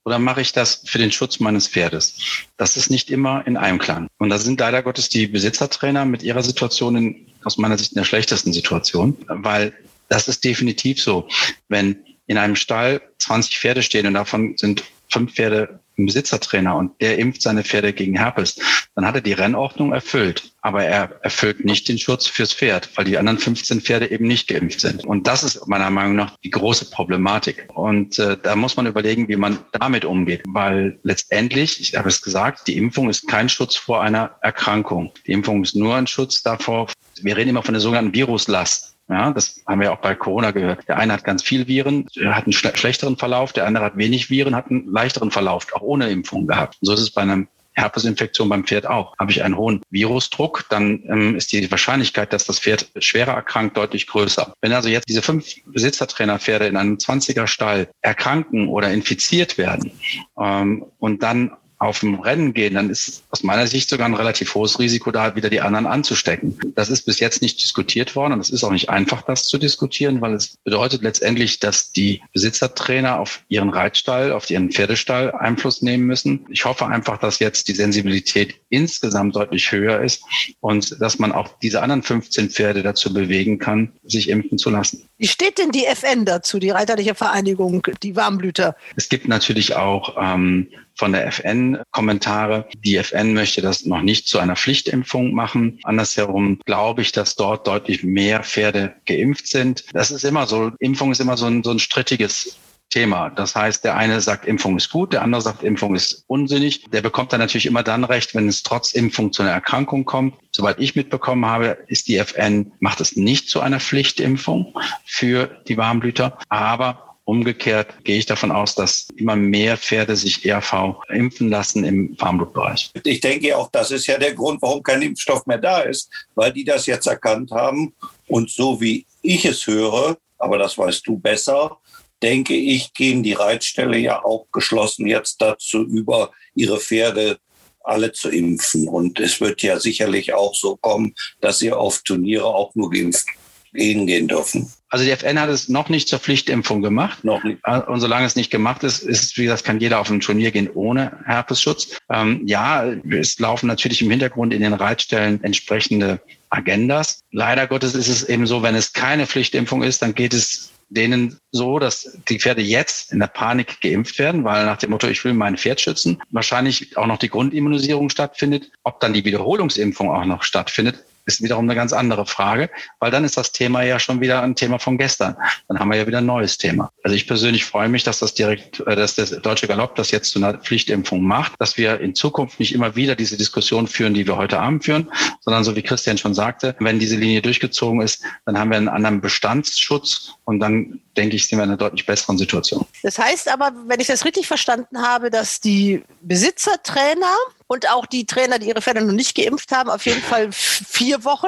oder mache ich das für den Schutz meines Pferdes? Das ist nicht immer in Einklang. Und da sind leider Gottes die Besitzertrainer mit ihrer Situation in, aus meiner Sicht in der schlechtesten Situation, weil das ist definitiv so. Wenn in einem Stall 20 Pferde stehen und davon sind fünf Pferde ein Besitzertrainer und der impft seine Pferde gegen Herpes, dann hat er die Rennordnung erfüllt. Aber er erfüllt nicht den Schutz fürs Pferd, weil die anderen 15 Pferde eben nicht geimpft sind. Und das ist meiner Meinung nach die große Problematik. Und äh, da muss man überlegen, wie man damit umgeht. Weil letztendlich, ich habe es gesagt, die Impfung ist kein Schutz vor einer Erkrankung. Die Impfung ist nur ein Schutz davor. Wir reden immer von der sogenannten Viruslast. Ja, das haben wir auch bei Corona gehört. Der eine hat ganz viel Viren, hat einen schlechteren Verlauf, der andere hat wenig Viren, hat einen leichteren Verlauf, auch ohne Impfung gehabt. Und so ist es bei einer Herpesinfektion beim Pferd auch. Habe ich einen hohen Virusdruck, dann ähm, ist die Wahrscheinlichkeit, dass das Pferd schwerer erkrankt, deutlich größer. Wenn also jetzt diese fünf Besitzertrainerpferde in einem 20er Stall erkranken oder infiziert werden ähm, und dann auf dem Rennen gehen, dann ist aus meiner Sicht sogar ein relativ hohes Risiko, da wieder die anderen anzustecken. Das ist bis jetzt nicht diskutiert worden und es ist auch nicht einfach, das zu diskutieren, weil es bedeutet letztendlich, dass die Besitzertrainer auf ihren Reitstall, auf ihren Pferdestall Einfluss nehmen müssen. Ich hoffe einfach, dass jetzt die Sensibilität insgesamt deutlich höher ist und dass man auch diese anderen 15 Pferde dazu bewegen kann, sich impfen zu lassen. Wie steht denn die FN dazu, die Reiterliche Vereinigung, die Warmblüter? Es gibt natürlich auch ähm, von der FN Kommentare. Die FN möchte das noch nicht zu einer Pflichtimpfung machen. Andersherum glaube ich, dass dort deutlich mehr Pferde geimpft sind. Das ist immer so. Impfung ist immer so ein, so ein strittiges Thema. Das heißt, der eine sagt, Impfung ist gut, der andere sagt, Impfung ist unsinnig. Der bekommt dann natürlich immer dann recht, wenn es trotz Impfung zu einer Erkrankung kommt. Soweit ich mitbekommen habe, ist die FN, macht es nicht zu einer Pflichtimpfung für die Warmblüter. Aber Umgekehrt gehe ich davon aus, dass immer mehr Pferde sich ERV impfen lassen im Warmblutbereich. Ich denke auch, das ist ja der Grund, warum kein Impfstoff mehr da ist, weil die das jetzt erkannt haben. Und so wie ich es höre, aber das weißt du besser, denke ich, gehen die Reitställe ja auch geschlossen jetzt dazu über, ihre Pferde alle zu impfen. Und es wird ja sicherlich auch so kommen, dass sie auf Turniere auch nur geimpft hingehen dürfen. Also die FN hat es noch nicht zur Pflichtimpfung gemacht. Noch nicht. Äh, und solange es nicht gemacht ist, ist, wie gesagt, kann jeder auf ein Turnier gehen ohne Herpesschutz. Ähm, ja, es laufen natürlich im Hintergrund in den Reitstellen entsprechende Agendas. Leider Gottes ist es eben so, wenn es keine Pflichtimpfung ist, dann geht es denen so, dass die Pferde jetzt in der Panik geimpft werden, weil nach dem Motto, ich will mein Pferd schützen, wahrscheinlich auch noch die Grundimmunisierung stattfindet. Ob dann die Wiederholungsimpfung auch noch stattfindet, ist wiederum eine ganz andere Frage, weil dann ist das Thema ja schon wieder ein Thema von gestern. Dann haben wir ja wieder ein neues Thema. Also ich persönlich freue mich, dass das direkt, äh, dass der Deutsche Galopp das jetzt zu einer Pflichtimpfung macht, dass wir in Zukunft nicht immer wieder diese Diskussion führen, die wir heute Abend führen, sondern so wie Christian schon sagte, wenn diese Linie durchgezogen ist, dann haben wir einen anderen Bestandsschutz und dann denke ich, sind wir in einer deutlich besseren Situation. Das heißt aber, wenn ich das richtig verstanden habe, dass die Besitzertrainer und auch die Trainer, die ihre Pferde noch nicht geimpft haben, auf jeden Fall vier Wochen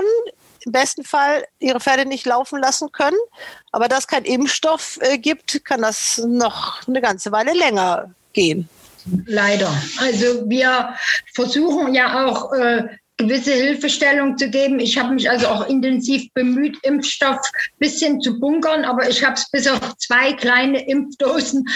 im besten Fall ihre Pferde nicht laufen lassen können. Aber da es keinen Impfstoff äh, gibt, kann das noch eine ganze Weile länger gehen. Leider. Also wir versuchen ja auch äh, gewisse Hilfestellung zu geben. Ich habe mich also auch intensiv bemüht, Impfstoff bisschen zu bunkern, aber ich habe es bis auf zwei kleine Impfdosen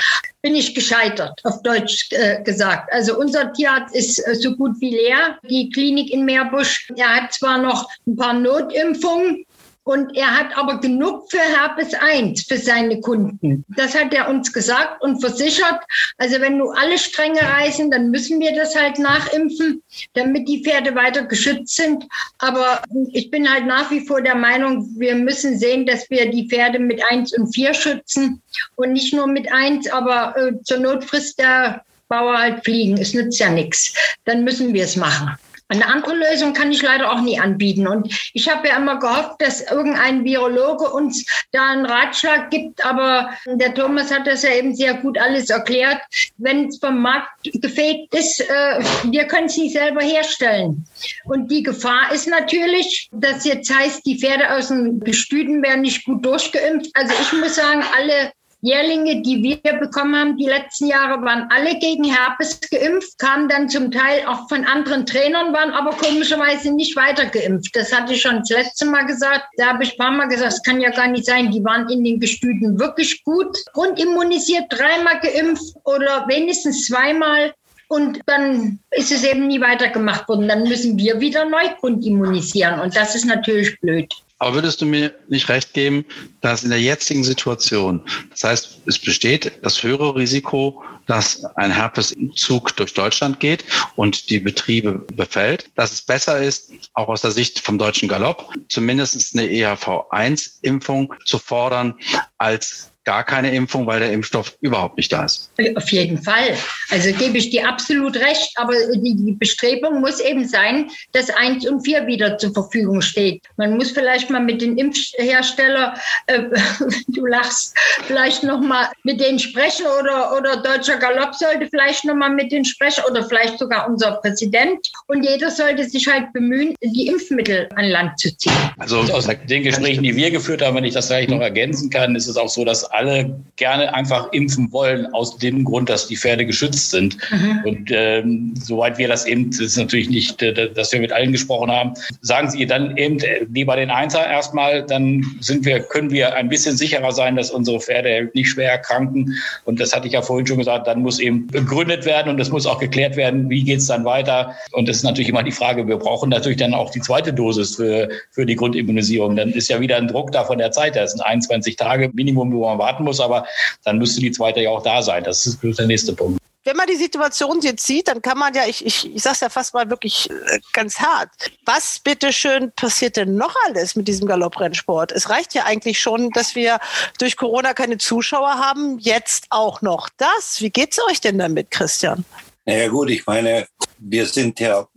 bin ich gescheitert, auf Deutsch äh, gesagt. Also unser Tierarzt ist äh, so gut wie leer. Die Klinik in Meerbusch, er hat zwar noch ein paar Notimpfungen, und er hat aber genug für Herpes 1 für seine Kunden. Das hat er uns gesagt und versichert. Also wenn nur alle Stränge reißen, dann müssen wir das halt nachimpfen, damit die Pferde weiter geschützt sind. Aber ich bin halt nach wie vor der Meinung, wir müssen sehen, dass wir die Pferde mit 1 und 4 schützen und nicht nur mit 1, aber äh, zur Not frisst der Bauer halt fliegen. Es nützt ja nichts. Dann müssen wir es machen. Eine andere Lösung kann ich leider auch nie anbieten. Und ich habe ja immer gehofft, dass irgendein Virologe uns da einen Ratschlag gibt. Aber der Thomas hat das ja eben sehr gut alles erklärt. Wenn es vom Markt gefegt ist, äh, wir können es nicht selber herstellen. Und die Gefahr ist natürlich, dass jetzt heißt, die Pferde aus den Gestüten werden nicht gut durchgeimpft. Also ich muss sagen, alle Jährlinge, die wir bekommen haben, die letzten Jahre waren alle gegen Herpes geimpft, kamen dann zum Teil auch von anderen Trainern, waren aber komischerweise nicht weiter geimpft. Das hatte ich schon das letzte Mal gesagt. Da habe ich ein paar Mal gesagt, das kann ja gar nicht sein. Die waren in den Gestüten wirklich gut, grundimmunisiert, dreimal geimpft oder wenigstens zweimal. Und dann ist es eben nie weitergemacht worden. Dann müssen wir wieder neu grundimmunisieren. Und das ist natürlich blöd. Aber würdest du mir nicht recht geben, dass in der jetzigen Situation, das heißt, es besteht das höhere Risiko, dass ein Herpeszug durch Deutschland geht und die Betriebe befällt, dass es besser ist, auch aus der Sicht vom deutschen Galopp, zumindest eine EHV1-Impfung zu fordern, als gar keine Impfung, weil der Impfstoff überhaupt nicht da ist. Auf jeden Fall. Also gebe ich dir absolut recht. Aber die Bestrebung muss eben sein, dass eins und vier wieder zur Verfügung steht. Man muss vielleicht mal mit den Impfhersteller, äh, du lachst, vielleicht noch mal mit denen sprechen oder, oder Deutscher Galopp sollte vielleicht noch mal mit denen sprechen oder vielleicht sogar unser Präsident. Und jeder sollte sich halt bemühen, die Impfmittel an Land zu ziehen. Also aus den Gesprächen, die wir geführt haben, wenn ich das vielleicht noch ergänzen kann, ist es auch so, dass alle gerne einfach impfen wollen, aus dem Grund, dass die Pferde geschützt sind. Mhm. Und ähm, soweit wir das eben, das ist natürlich nicht, äh, dass wir mit allen gesprochen haben, sagen Sie dann eben äh, lieber den Einser erstmal, dann sind wir, können wir ein bisschen sicherer sein, dass unsere Pferde nicht schwer erkranken. Und das hatte ich ja vorhin schon gesagt, dann muss eben begründet werden und es muss auch geklärt werden, wie geht es dann weiter. Und das ist natürlich immer die Frage, wir brauchen natürlich dann auch die zweite Dosis für, für die Grundimmunisierung. Dann ist ja wieder ein Druck da von der Zeit. Das sind 21 Tage Minimum, wo man warten muss, aber dann müsste die zweite ja auch da sein. Das ist der nächste Punkt wenn man die Situation jetzt sieht, dann kann man ja, ich, ich, ich sage es ja fast mal wirklich äh, ganz hart, was bitteschön passiert denn noch alles mit diesem Galopprennsport? Es reicht ja eigentlich schon, dass wir durch Corona keine Zuschauer haben, jetzt auch noch das. Wie geht's euch denn damit, Christian? Naja gut, ich meine, wir sind ja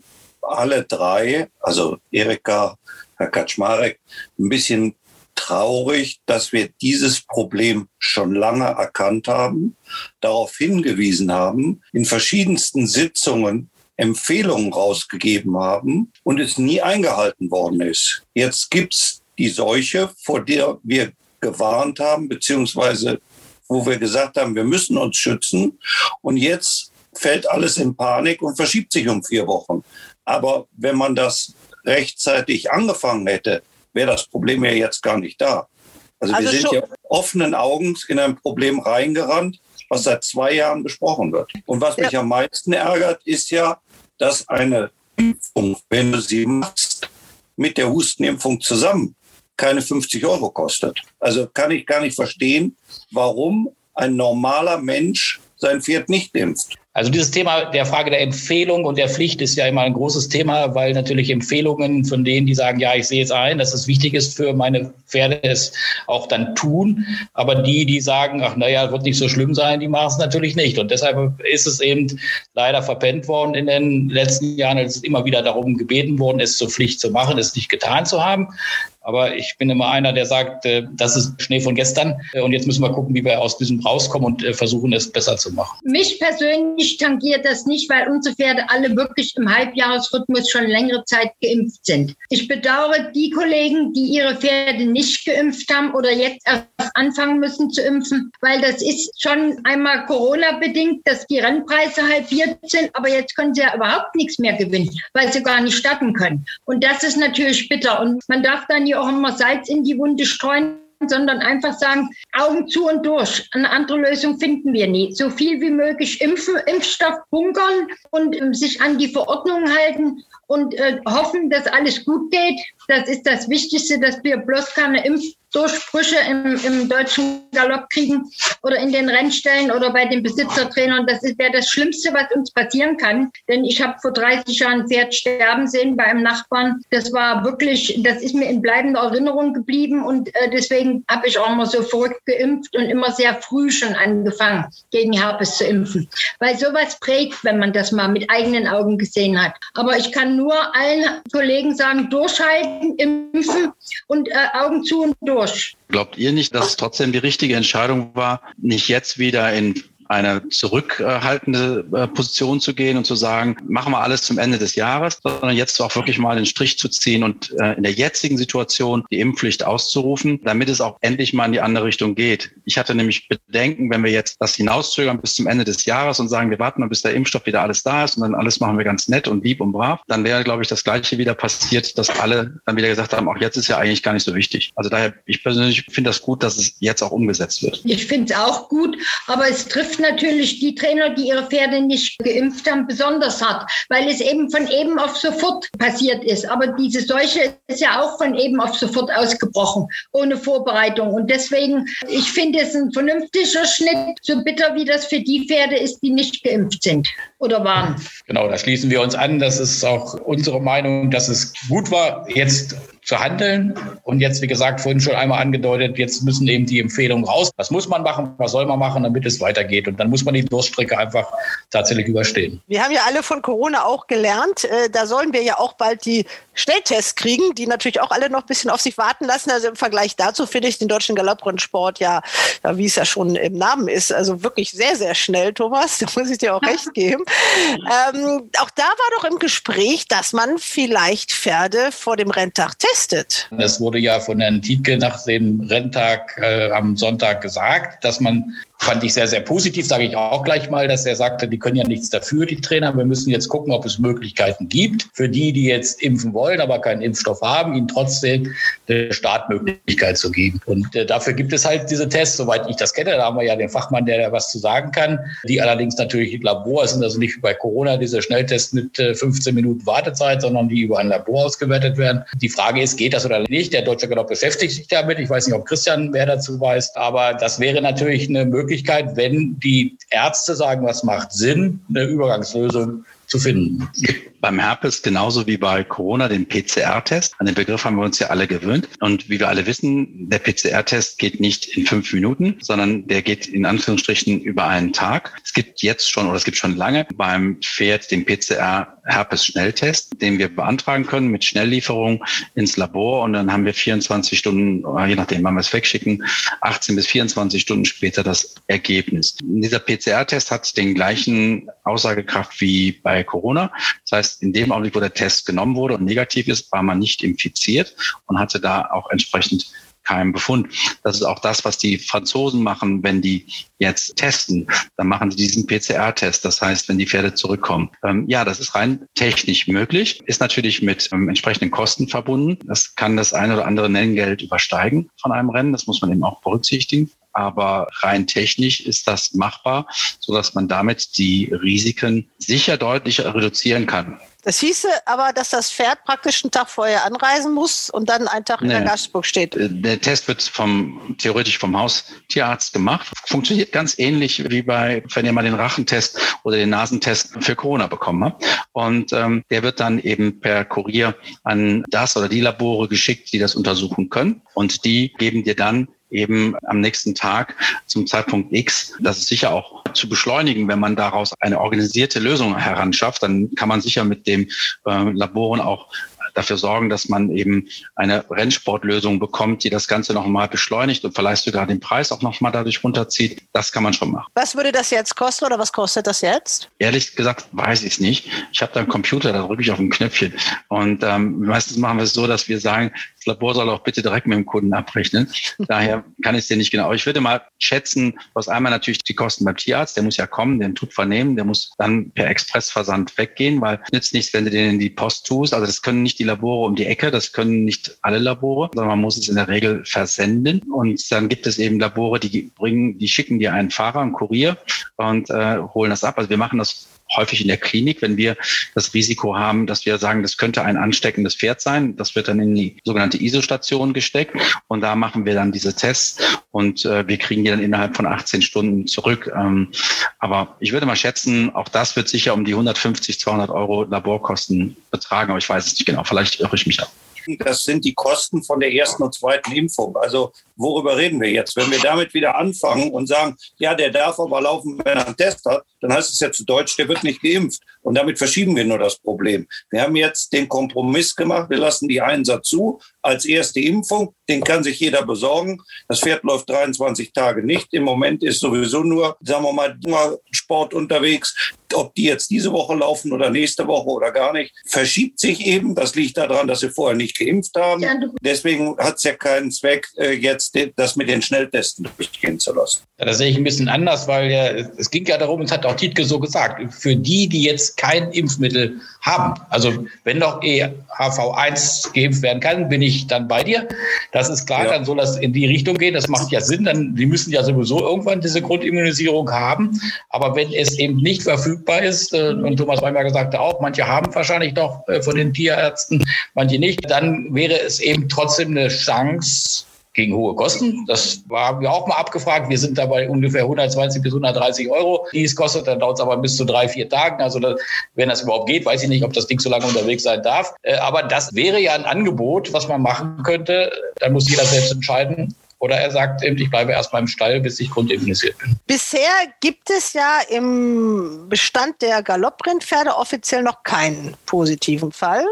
alle drei, also Erika, Herr Kaczmarek, ein bisschen traurig, dass wir dieses Problem schon lange erkannt haben, darauf hingewiesen haben, in verschiedensten Sitzungen Empfehlungen rausgegeben haben und es nie eingehalten worden ist. Jetzt gibt's die Seuche, vor der wir gewarnt haben, beziehungsweise wo wir gesagt haben, wir müssen uns schützen. Und jetzt fällt alles in Panik und verschiebt sich um vier Wochen. Aber wenn man das rechtzeitig angefangen hätte, wäre das Problem ja jetzt gar nicht da. Also, also wir sind ja offenen Augens in ein Problem reingerannt, was seit zwei Jahren besprochen wird. Und was mich ja. am meisten ärgert, ist ja, dass eine Impfung, wenn du sie machst, mit der Hustenimpfung zusammen, keine 50 Euro kostet. Also kann ich gar nicht verstehen, warum ein normaler Mensch sein Pferd nicht impft. Also dieses Thema der Frage der Empfehlung und der Pflicht ist ja immer ein großes Thema, weil natürlich Empfehlungen von denen, die sagen, ja, ich sehe es ein, dass es wichtig ist für meine Pferde, es auch dann tun. Aber die, die sagen, ach naja, wird nicht so schlimm sein, die machen es natürlich nicht. Und deshalb ist es eben leider verpennt worden in den letzten Jahren, als es immer wieder darum gebeten worden ist, zur Pflicht zu machen, es nicht getan zu haben. Aber ich bin immer einer, der sagt, äh, das ist Schnee von gestern. Äh, und jetzt müssen wir gucken, wie wir aus diesem rauskommen und äh, versuchen, es besser zu machen. Mich persönlich tangiert das nicht, weil unsere Pferde alle wirklich im Halbjahresrhythmus schon längere Zeit geimpft sind. Ich bedauere die Kollegen, die ihre Pferde nicht geimpft haben oder jetzt erst anfangen müssen zu impfen, weil das ist schon einmal Corona-bedingt, dass die Rennpreise halbiert sind, aber jetzt können sie ja überhaupt nichts mehr gewinnen, weil sie gar nicht starten können. Und das ist natürlich bitter. Und man darf dann auch immer Salz in die Wunde streuen, sondern einfach sagen, Augen zu und durch. Eine andere Lösung finden wir nie. So viel wie möglich impfen, Impfstoff bunkern und äh, sich an die Verordnungen halten und äh, hoffen, dass alles gut geht. Das ist das Wichtigste, dass wir bloß keine Impf Durchbrüche im, im deutschen Galopp kriegen oder in den Rennstellen oder bei den Besitzertrainern. Das wäre das Schlimmste, was uns passieren kann. Denn ich habe vor 30 Jahren ein Pferd sterben sehen bei einem Nachbarn. Das war wirklich, das ist mir in bleibender Erinnerung geblieben und äh, deswegen habe ich auch immer so verrückt geimpft und immer sehr früh schon angefangen, gegen Herpes zu impfen. Weil sowas prägt, wenn man das mal mit eigenen Augen gesehen hat. Aber ich kann nur allen Kollegen sagen, durchhalten, impfen und äh, Augen zu und durch. Glaubt ihr nicht, dass es trotzdem die richtige Entscheidung war, nicht jetzt wieder in eine zurückhaltende äh, Position zu gehen und zu sagen, machen wir alles zum Ende des Jahres, sondern jetzt auch wirklich mal den Strich zu ziehen und äh, in der jetzigen Situation die Impfpflicht auszurufen, damit es auch endlich mal in die andere Richtung geht. Ich hatte nämlich Bedenken, wenn wir jetzt das hinauszögern bis zum Ende des Jahres und sagen, wir warten mal, bis der Impfstoff wieder alles da ist und dann alles machen wir ganz nett und lieb und brav, dann wäre, glaube ich, das Gleiche wieder passiert, dass alle dann wieder gesagt haben, auch jetzt ist ja eigentlich gar nicht so wichtig. Also daher, ich persönlich finde das gut, dass es jetzt auch umgesetzt wird. Ich finde es auch gut, aber es trifft natürlich die Trainer, die ihre Pferde nicht geimpft haben, besonders hart, weil es eben von eben auf sofort passiert ist. Aber diese Seuche ist ja auch von eben auf sofort ausgebrochen, ohne Vorbereitung. Und deswegen, ich finde es ein vernünftiger Schnitt, so bitter wie das für die Pferde ist, die nicht geimpft sind oder waren. Genau, da schließen wir uns an. Das ist auch unsere Meinung, dass es gut war, jetzt zu handeln. Und jetzt, wie gesagt, vorhin schon einmal angedeutet, jetzt müssen eben die Empfehlungen raus. Was muss man machen? Was soll man machen, damit es weitergeht? Und dann muss man die Durststrecke einfach tatsächlich überstehen. Wir haben ja alle von Corona auch gelernt. Äh, da sollen wir ja auch bald die Schnelltests kriegen, die natürlich auch alle noch ein bisschen auf sich warten lassen. Also im Vergleich dazu finde ich den deutschen Galopprennsport ja, ja, wie es ja schon im Namen ist, also wirklich sehr, sehr schnell, Thomas. Da muss ich dir auch recht geben. Ähm, auch da war doch im Gespräch, dass man vielleicht Pferde vor dem Renntag testet. Es wurde ja von Herrn Tietke nach dem Renntag äh, am Sonntag gesagt, dass man fand ich sehr, sehr positiv, sage ich auch gleich mal, dass er sagte, die können ja nichts dafür, die Trainer. Wir müssen jetzt gucken, ob es Möglichkeiten gibt für die, die jetzt impfen wollen, aber keinen Impfstoff haben, ihnen trotzdem eine Startmöglichkeit zu geben. Und äh, dafür gibt es halt diese Tests, soweit ich das kenne. Da haben wir ja den Fachmann, der da was zu sagen kann, die allerdings natürlich Labor sind, also nicht wie bei Corona diese Schnelltests mit äh, 15 Minuten Wartezeit, sondern die über ein Labor ausgewertet werden. Die Frage ist, geht das oder nicht? Der Deutsche Galopp beschäftigt sich damit. Ich weiß nicht, ob Christian mehr dazu weiß, aber das wäre natürlich eine Möglichkeit, Möglichkeit, wenn die Ärzte sagen, was macht Sinn, eine Übergangslösung zu finden. Beim Herpes genauso wie bei Corona den PCR-Test. An den Begriff haben wir uns ja alle gewöhnt. Und wie wir alle wissen, der PCR-Test geht nicht in fünf Minuten, sondern der geht in Anführungsstrichen über einen Tag. Es gibt jetzt schon oder es gibt schon lange beim Pferd den PCR-Herpes-Schnelltest, den wir beantragen können mit Schnelllieferung ins Labor. Und dann haben wir 24 Stunden, je nachdem, wann wir es wegschicken, 18 bis 24 Stunden später das Ergebnis. Dieser PCR-Test hat den gleichen Aussagekraft wie bei Corona. Das heißt, in dem Augenblick, wo der Test genommen wurde und negativ ist, war man nicht infiziert und hatte da auch entsprechend keinen Befund. Das ist auch das, was die Franzosen machen, wenn die jetzt testen. Dann machen sie diesen PCR-Test. Das heißt, wenn die Pferde zurückkommen. Ähm, ja, das ist rein technisch möglich, ist natürlich mit ähm, entsprechenden Kosten verbunden. Das kann das eine oder andere Nenngeld übersteigen von einem Rennen. Das muss man eben auch berücksichtigen aber rein technisch ist das machbar, so dass man damit die Risiken sicher deutlich reduzieren kann. Das hieße aber, dass das Pferd praktisch einen Tag vorher anreisen muss und dann einen Tag in nee. der Gastburg steht. Äh, der Test wird vom, theoretisch vom Haustierarzt gemacht. Funktioniert ganz ähnlich wie bei, wenn ihr mal den Rachentest oder den Nasentest für Corona bekommen habt. Und ähm, der wird dann eben per Kurier an das oder die Labore geschickt, die das untersuchen können. Und die geben dir dann eben am nächsten Tag zum Zeitpunkt X. Das ist sicher auch zu beschleunigen, wenn man daraus eine organisierte Lösung heranschafft. Dann kann man sicher mit dem äh, Laboren auch dafür sorgen, dass man eben eine Rennsportlösung bekommt, die das Ganze nochmal beschleunigt und vielleicht sogar den Preis auch nochmal dadurch runterzieht. Das kann man schon machen. Was würde das jetzt kosten oder was kostet das jetzt? Ehrlich gesagt weiß ich es nicht. Ich habe da einen Computer, da drücke ich auf ein Knöpfchen. Und ähm, meistens machen wir es so, dass wir sagen, Labor soll auch bitte direkt mit dem Kunden abrechnen. Daher kann ich es dir nicht genau. Ich würde mal schätzen, was einmal natürlich die Kosten beim Tierarzt, der muss ja kommen, den tut vernehmen, der muss dann per Expressversand weggehen, weil nützt nichts, wenn du den in die Post tust. Also das können nicht die die Labore um die Ecke. Das können nicht alle Labore, sondern man muss es in der Regel versenden. Und dann gibt es eben Labore, die bringen, die schicken dir einen Fahrer, einen Kurier und äh, holen das ab. Also wir machen das häufig in der Klinik, wenn wir das Risiko haben, dass wir sagen, das könnte ein ansteckendes Pferd sein. Das wird dann in die sogenannte ISO-Station gesteckt und da machen wir dann diese Tests und äh, wir kriegen die dann innerhalb von 18 Stunden zurück. Ähm, aber ich würde mal schätzen, auch das wird sicher um die 150, 200 Euro Laborkosten betragen, aber ich weiß es nicht genau. Vielleicht irre ich mich auch das sind die Kosten von der ersten und zweiten Impfung. Also worüber reden wir jetzt? Wenn wir damit wieder anfangen und sagen, ja, der darf aber laufen, wenn er einen Test hat, dann heißt es ja zu Deutsch, der wird nicht geimpft. Und damit verschieben wir nur das Problem. Wir haben jetzt den Kompromiss gemacht, wir lassen die Einser zu als erste Impfung. Den kann sich jeder besorgen. Das Pferd läuft 23 Tage nicht. Im Moment ist sowieso nur, sagen wir mal, Sport unterwegs. Ob die jetzt diese Woche laufen oder nächste Woche oder gar nicht, verschiebt sich eben. Das liegt daran, dass sie vorher nicht geimpft haben. Deswegen hat es ja keinen Zweck, äh, jetzt jetzt das mit den Schnelltesten durchgehen zu lassen. Ja, das sehe ich ein bisschen anders, weil ja, es ging ja darum, es hat auch Tietke so gesagt, für die, die jetzt kein Impfmittel haben, also wenn doch EHV1 geimpft werden kann, bin ich dann bei dir. Das ist klar, ja. dann soll das in die Richtung gehen. Das macht ja Sinn, dann die müssen ja sowieso irgendwann diese Grundimmunisierung haben. Aber wenn es eben nicht verfügbar ist, äh, und Thomas Weimer gesagt auch, manche haben wahrscheinlich doch äh, von den Tierärzten, manche nicht, dann wäre es eben trotzdem eine Chance, gegen hohe Kosten. Das haben wir auch mal abgefragt. Wir sind dabei ungefähr 120 bis 130 Euro, die es kostet. Dann dauert es aber bis zu drei, vier Tagen. Also das, wenn das überhaupt geht, weiß ich nicht, ob das Ding so lange unterwegs sein darf. Äh, aber das wäre ja ein Angebot, was man machen könnte. Dann muss jeder selbst entscheiden. Oder er sagt eben, ich bleibe erst beim Stall, bis ich grundimmunisiert bin. Bisher gibt es ja im Bestand der Galopprennpferde offiziell noch keinen positiven Fall.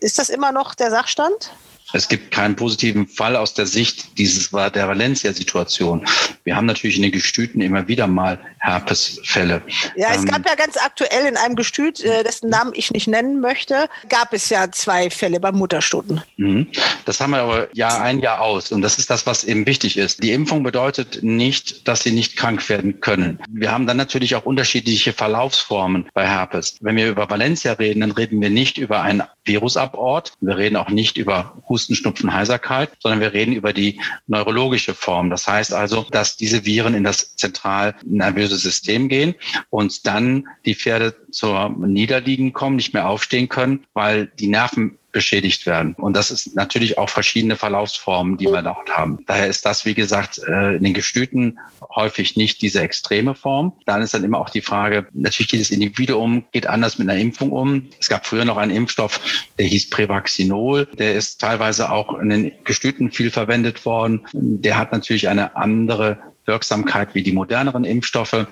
Ist das immer noch der Sachstand? Es gibt keinen positiven Fall aus der Sicht dieses der Valencia-Situation. Wir haben natürlich in den Gestüten immer wieder mal Herpesfälle. Ja, es ähm, gab ja ganz aktuell in einem Gestüt, äh, dessen Namen ich nicht nennen möchte, gab es ja zwei Fälle beim Mutterstuten. Mhm. Das haben wir aber Jahr ein, Jahr aus. Und das ist das, was eben wichtig ist. Die Impfung bedeutet nicht, dass sie nicht krank werden können. Wir haben dann natürlich auch unterschiedliche Verlaufsformen bei Herpes. Wenn wir über Valencia reden, dann reden wir nicht über einen Virusabort. Wir reden auch nicht über Husten Husten, Schnupfen, Heiserkeit, sondern wir reden über die neurologische Form. Das heißt also, dass diese Viren in das zentral nervöse System gehen und dann die Pferde zur Niederliegen kommen, nicht mehr aufstehen können, weil die Nerven beschädigt werden. Und das ist natürlich auch verschiedene Verlaufsformen, die wir dort haben. Daher ist das, wie gesagt, äh, in den Gestüten häufig nicht diese extreme Form. Dann ist dann immer auch die Frage, natürlich jedes Individuum geht anders mit einer Impfung um. Es gab früher noch einen Impfstoff, der hieß Prevaxinol. Der ist teilweise auch in den Gestüten viel verwendet worden. Der hat natürlich eine andere Wirksamkeit wie die moderneren Impfstoffe.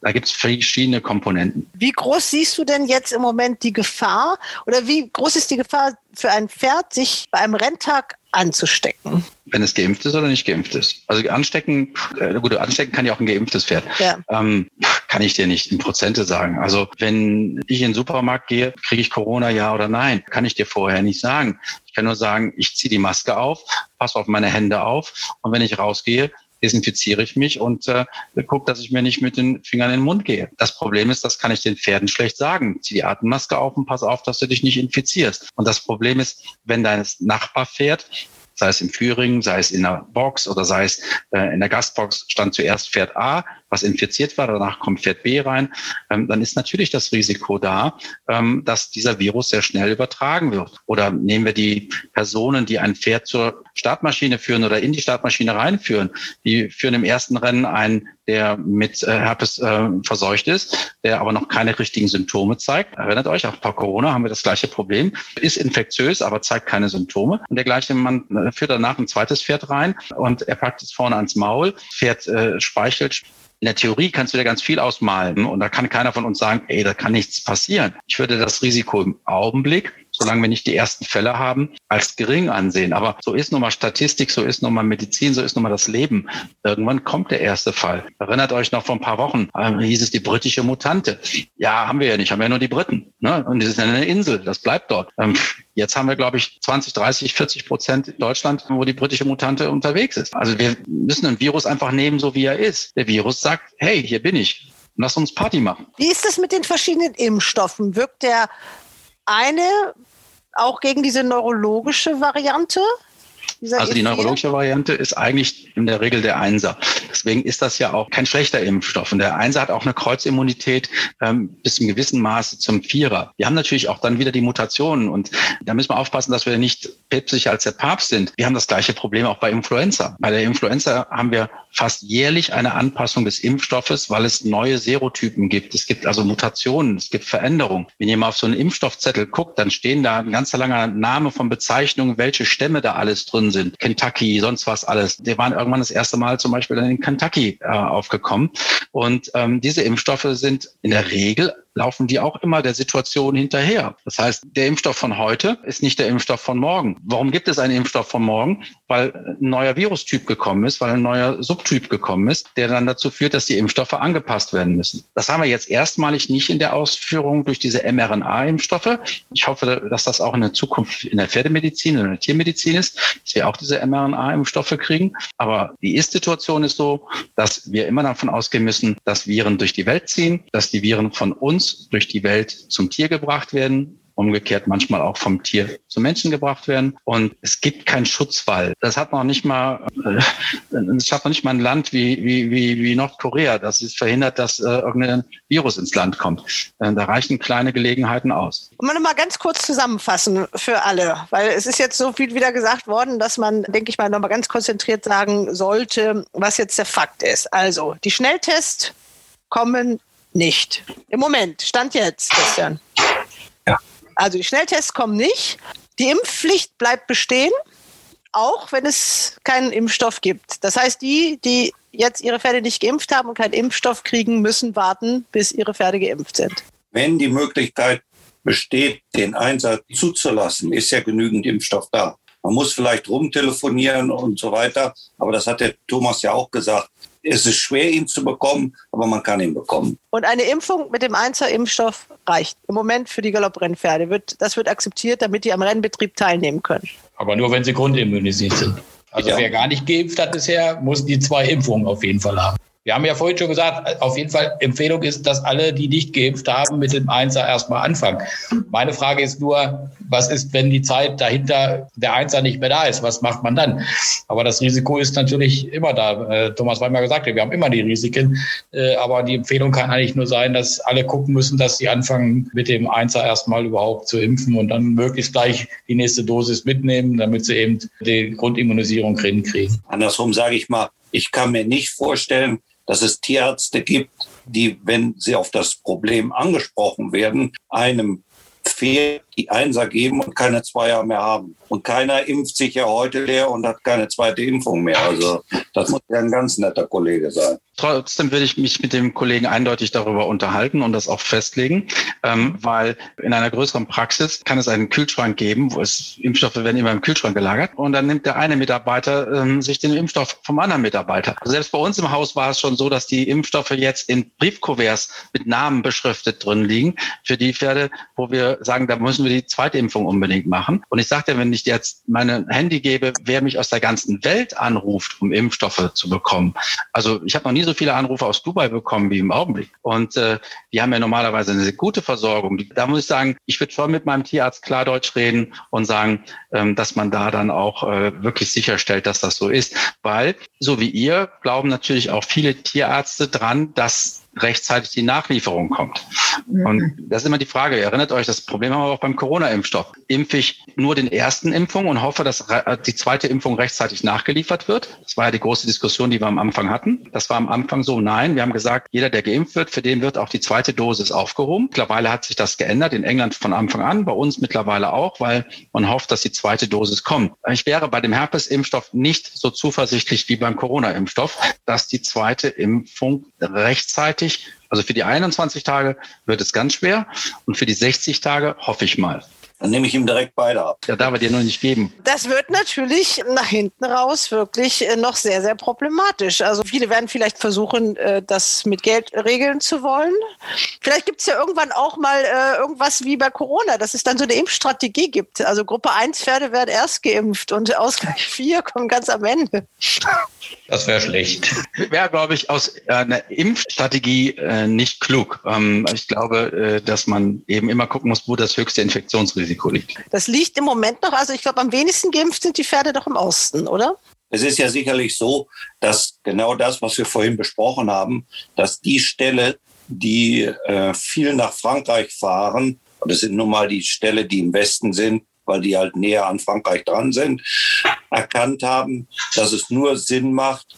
Da gibt es verschiedene Komponenten. Wie groß siehst du denn jetzt im Moment die Gefahr oder wie groß ist die Gefahr für ein Pferd, sich bei einem Renntag anzustecken? Wenn es geimpft ist oder nicht geimpft ist. Also anstecken, äh, gut, anstecken kann ja auch ein geimpftes Pferd. Ja. Ähm, kann ich dir nicht in Prozente sagen. Also wenn ich in den Supermarkt gehe, kriege ich Corona ja oder nein? Kann ich dir vorher nicht sagen. Ich kann nur sagen, ich ziehe die Maske auf, passe auf meine Hände auf und wenn ich rausgehe, desinfiziere ich mich und äh, gucke, dass ich mir nicht mit den Fingern in den Mund gehe. Das Problem ist, das kann ich den Pferden schlecht sagen. Zieh die Atemmaske auf und pass auf, dass du dich nicht infizierst. Und das Problem ist, wenn dein Nachbarpferd sei es im Führing, sei es in der Box oder sei es äh, in der Gastbox, stand zuerst Pferd A, was infiziert war, danach kommt Pferd B rein, ähm, dann ist natürlich das Risiko da, ähm, dass dieser Virus sehr schnell übertragen wird. Oder nehmen wir die Personen, die ein Pferd zur Startmaschine führen oder in die Startmaschine reinführen, die führen im ersten Rennen einen, der mit äh, Herpes äh, verseucht ist, der aber noch keine richtigen Symptome zeigt. Erinnert euch, auch bei Corona haben wir das gleiche Problem. Ist infektiös, aber zeigt keine Symptome. Und der gleiche Mann äh, führt danach ein zweites Pferd rein und er packt es vorne ans Maul, Pferd äh, speichelt, in der Theorie kannst du dir ganz viel ausmalen und da kann keiner von uns sagen, ey, da kann nichts passieren. Ich würde das Risiko im Augenblick solange wir nicht die ersten Fälle haben, als gering ansehen. Aber so ist nun mal Statistik, so ist nun mal Medizin, so ist nun mal das Leben. Irgendwann kommt der erste Fall. Erinnert euch noch vor ein paar Wochen, äh, hieß es die britische Mutante. Ja, haben wir ja nicht, haben wir ja nur die Briten. Ne? Und das ist eine Insel, das bleibt dort. Ähm, jetzt haben wir, glaube ich, 20, 30, 40 Prozent in Deutschland, wo die britische Mutante unterwegs ist. Also wir müssen ein Virus einfach nehmen, so wie er ist. Der Virus sagt, hey, hier bin ich. Lass uns Party machen. Wie ist das mit den verschiedenen Impfstoffen? Wirkt der eine auch gegen diese neurologische Variante? Also die neurologische Variante ist eigentlich in der Regel der Einser. Deswegen ist das ja auch kein schlechter Impfstoff. Und der Einser hat auch eine Kreuzimmunität ähm, bis zum gewissen Maße zum Vierer. Wir haben natürlich auch dann wieder die Mutationen und da müssen wir aufpassen, dass wir nicht päpstlicher als der Papst sind. Wir haben das gleiche Problem auch bei Influenza. Bei der Influenza haben wir fast jährlich eine Anpassung des Impfstoffes, weil es neue Serotypen gibt. Es gibt also Mutationen, es gibt Veränderungen. Wenn ihr mal auf so einen Impfstoffzettel guckt, dann stehen da ein ganz langer Name von Bezeichnungen, welche Stämme da alles drin sind. Kentucky, sonst was alles. Die waren irgendwann das erste Mal zum Beispiel in Kentucky äh, aufgekommen. Und ähm, diese Impfstoffe sind in der Regel laufen die auch immer der Situation hinterher. Das heißt, der Impfstoff von heute ist nicht der Impfstoff von morgen. Warum gibt es einen Impfstoff von morgen? Weil ein neuer Virustyp gekommen ist, weil ein neuer Subtyp gekommen ist, der dann dazu führt, dass die Impfstoffe angepasst werden müssen. Das haben wir jetzt erstmalig nicht in der Ausführung durch diese mRNA-Impfstoffe. Ich hoffe, dass das auch in der Zukunft in der Pferdemedizin oder in der Tiermedizin ist, dass wir auch diese mRNA-Impfstoffe kriegen. Aber die Ist-Situation ist so, dass wir immer davon ausgehen müssen, dass Viren durch die Welt ziehen, dass die Viren von uns durch die Welt zum Tier gebracht werden, umgekehrt manchmal auch vom Tier zum Menschen gebracht werden. Und es gibt keinen Schutzwall. Das hat noch nicht mal, äh, das hat noch nicht mal ein Land wie, wie, wie, wie Nordkorea, das ist verhindert, dass äh, irgendein Virus ins Land kommt. Äh, da reichen kleine Gelegenheiten aus. Und man mal ganz kurz zusammenfassen für alle, weil es ist jetzt so viel wieder gesagt worden, dass man, denke ich mal, noch mal ganz konzentriert sagen sollte, was jetzt der Fakt ist. Also, die Schnelltests kommen nicht. Im Moment, Stand jetzt, Christian. Also die Schnelltests kommen nicht. Die Impfpflicht bleibt bestehen, auch wenn es keinen Impfstoff gibt. Das heißt, die, die jetzt ihre Pferde nicht geimpft haben und keinen Impfstoff kriegen, müssen warten, bis ihre Pferde geimpft sind. Wenn die Möglichkeit besteht, den Einsatz zuzulassen, ist ja genügend Impfstoff da. Man muss vielleicht rumtelefonieren und so weiter. Aber das hat der Thomas ja auch gesagt es ist schwer, ihn zu bekommen, aber man kann ihn bekommen. Und eine Impfung mit dem Einser-Impfstoff reicht im Moment für die Galopprennpferde. Wird, das wird akzeptiert, damit die am Rennbetrieb teilnehmen können. Aber nur, wenn sie grundimmunisiert sind. Also ja. wer gar nicht geimpft hat bisher, muss die zwei Impfungen auf jeden Fall haben. Wir haben ja vorhin schon gesagt, auf jeden Fall Empfehlung ist, dass alle, die nicht geimpft haben, mit dem Einser erstmal anfangen. Meine Frage ist nur, was ist, wenn die Zeit dahinter der Einser nicht mehr da ist? Was macht man dann? Aber das Risiko ist natürlich immer da. Äh, Thomas Weimer gesagt, wir haben immer die Risiken. Äh, aber die Empfehlung kann eigentlich nur sein, dass alle gucken müssen, dass sie anfangen, mit dem Einser erstmal überhaupt zu impfen und dann möglichst gleich die nächste Dosis mitnehmen, damit sie eben die Grundimmunisierung kriegen. Andersrum sage ich mal, ich kann mir nicht vorstellen, dass es Tierärzte gibt, die, wenn sie auf das Problem angesprochen werden, einem Pferd die Einser geben und keine Zweier mehr haben. Und keiner impft sich ja heute leer und hat keine zweite Impfung mehr. Also das muss ja ein ganz netter Kollege sein. Trotzdem würde ich mich mit dem Kollegen eindeutig darüber unterhalten und das auch festlegen, ähm, weil in einer größeren Praxis kann es einen Kühlschrank geben, wo es Impfstoffe werden immer im Kühlschrank gelagert und dann nimmt der eine Mitarbeiter ähm, sich den Impfstoff vom anderen Mitarbeiter. Also selbst bei uns im Haus war es schon so, dass die Impfstoffe jetzt in Briefkuverts mit Namen beschriftet drin liegen für die Pferde, wo wir sagen, da müssen wir die zweite Impfung unbedingt machen. Und ich sagte, wenn ich jetzt meine Handy gebe, wer mich aus der ganzen Welt anruft, um Impfstoffe zu bekommen. Also ich habe noch nie so viele Anrufe aus Dubai bekommen wie im Augenblick. Und äh, die haben ja normalerweise eine gute Versorgung. Da muss ich sagen, ich würde schon mit meinem Tierarzt Klardeutsch reden und sagen, ähm, dass man da dann auch äh, wirklich sicherstellt, dass das so ist. Weil, so wie ihr, glauben natürlich auch viele Tierärzte dran, dass rechtzeitig die Nachlieferung kommt. Mhm. Und das ist immer die Frage. Ihr erinnert euch, das Problem haben wir auch beim Corona-Impfstoff. Impfe ich nur den ersten Impfung und hoffe, dass die zweite Impfung rechtzeitig nachgeliefert wird? Das war ja die große Diskussion, die wir am Anfang hatten. Das war am Anfang so, nein. Wir haben gesagt, jeder, der geimpft wird, für den wird auch die zweite Dosis aufgehoben. Mittlerweile hat sich das geändert, in England von Anfang an, bei uns mittlerweile auch, weil man hofft, dass die zweite Dosis kommt. Ich wäre bei dem Herpes-Impfstoff nicht so zuversichtlich wie beim Corona-Impfstoff, dass die zweite Impfung rechtzeitig Also für die 21 Tage wird es ganz schwer und für die 60 Tage hoffe ich mal. Dann nehme ich ihm direkt beide ab. Ja, darf er dir nur nicht geben. Das wird natürlich nach hinten raus wirklich äh, noch sehr, sehr problematisch. Also viele werden vielleicht versuchen, äh, das mit Geld regeln zu wollen. Vielleicht gibt es ja irgendwann auch mal äh, irgendwas wie bei Corona, dass es dann so eine Impfstrategie gibt. Also Gruppe 1 Pferde werden erst geimpft und Ausgleich 4 kommen ganz am Ende. Das wäre schlecht. Wäre, glaube ich, aus einer Impfstrategie nicht klug. Ähm, ich glaube, dass man eben immer gucken muss, wo das höchste Infektionsrisiko Risiko liegt. Das liegt im Moment noch, also ich glaube, am wenigsten geimpft sind die Pferde doch im Osten, oder? Es ist ja sicherlich so, dass genau das, was wir vorhin besprochen haben, dass die Ställe, die äh, viel nach Frankreich fahren, und das sind nun mal die Ställe, die im Westen sind, weil die halt näher an Frankreich dran sind, erkannt haben, dass es nur Sinn macht,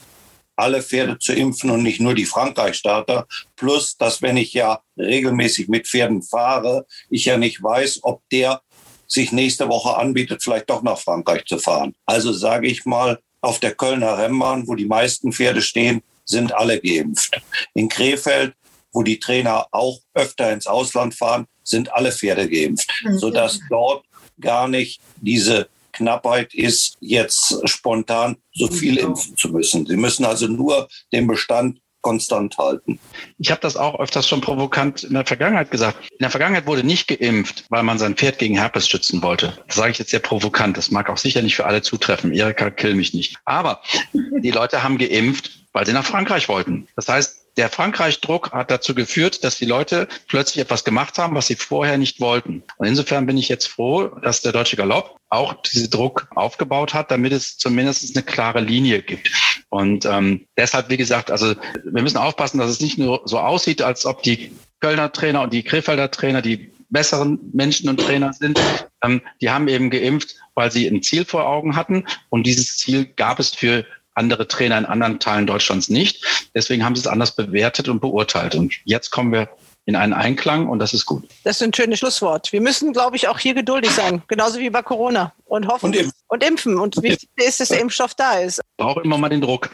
alle Pferde zu impfen und nicht nur die Frankreich-Starter. Plus, dass wenn ich ja regelmäßig mit Pferden fahre, ich ja nicht weiß, ob der sich nächste Woche anbietet, vielleicht doch nach Frankreich zu fahren. Also sage ich mal, auf der Kölner Rennbahn, wo die meisten Pferde stehen, sind alle geimpft. In Krefeld, wo die Trainer auch öfter ins Ausland fahren, sind alle Pferde geimpft, mhm. sodass dort gar nicht diese Knappheit ist, jetzt spontan so viel impfen zu müssen. Sie müssen also nur den Bestand konstant halten. Ich habe das auch öfters schon provokant in der Vergangenheit gesagt. In der Vergangenheit wurde nicht geimpft, weil man sein Pferd gegen Herpes schützen wollte. Das sage ich jetzt sehr provokant. Das mag auch sicher nicht für alle zutreffen. Erika, kill mich nicht. Aber die Leute haben geimpft, weil sie nach Frankreich wollten. Das heißt, der Frankreich-Druck hat dazu geführt, dass die Leute plötzlich etwas gemacht haben, was sie vorher nicht wollten. Und insofern bin ich jetzt froh, dass der Deutsche Galopp auch diesen Druck aufgebaut hat, damit es zumindest eine klare Linie gibt. Und ähm, deshalb, wie gesagt, also wir müssen aufpassen, dass es nicht nur so aussieht, als ob die Kölner Trainer und die Krefelder Trainer die besseren Menschen und Trainer sind. Ähm, die haben eben geimpft, weil sie ein Ziel vor Augen hatten. Und dieses Ziel gab es für andere Trainer in anderen Teilen Deutschlands nicht. Deswegen haben sie es anders bewertet und beurteilt. Und jetzt kommen wir in einen Einklang und das ist gut. Das ist ein schönes Schlusswort. Wir müssen, glaube ich, auch hier geduldig sein, genauso wie bei Corona und hoffen und, impfen. Und, impfen. und wichtig ist, dass der Impfstoff da ist. Braucht immer mal den Druck.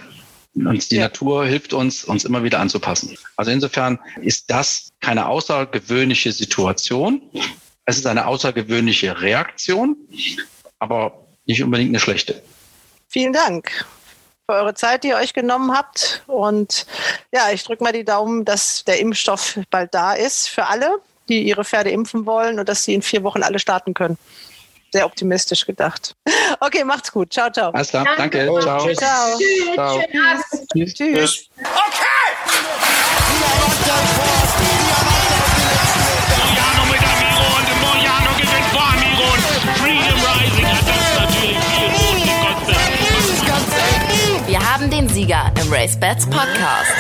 Und die ja. Natur hilft uns, uns immer wieder anzupassen. Also insofern ist das keine außergewöhnliche Situation. Es ist eine außergewöhnliche Reaktion, aber nicht unbedingt eine schlechte. Vielen Dank für eure Zeit, die ihr euch genommen habt. Und ja, ich drücke mal die Daumen, dass der Impfstoff bald da ist für alle, die ihre Pferde impfen wollen und dass sie in vier Wochen alle starten können. Sehr optimistisch gedacht. Okay, macht's gut. Ciao, ciao. Alles klar. Danke. Danke. Ciao. Tschüss. Ciao. Tschüss. Tschüss. Tschüss. Okay! Sieger im Race Bats Podcast.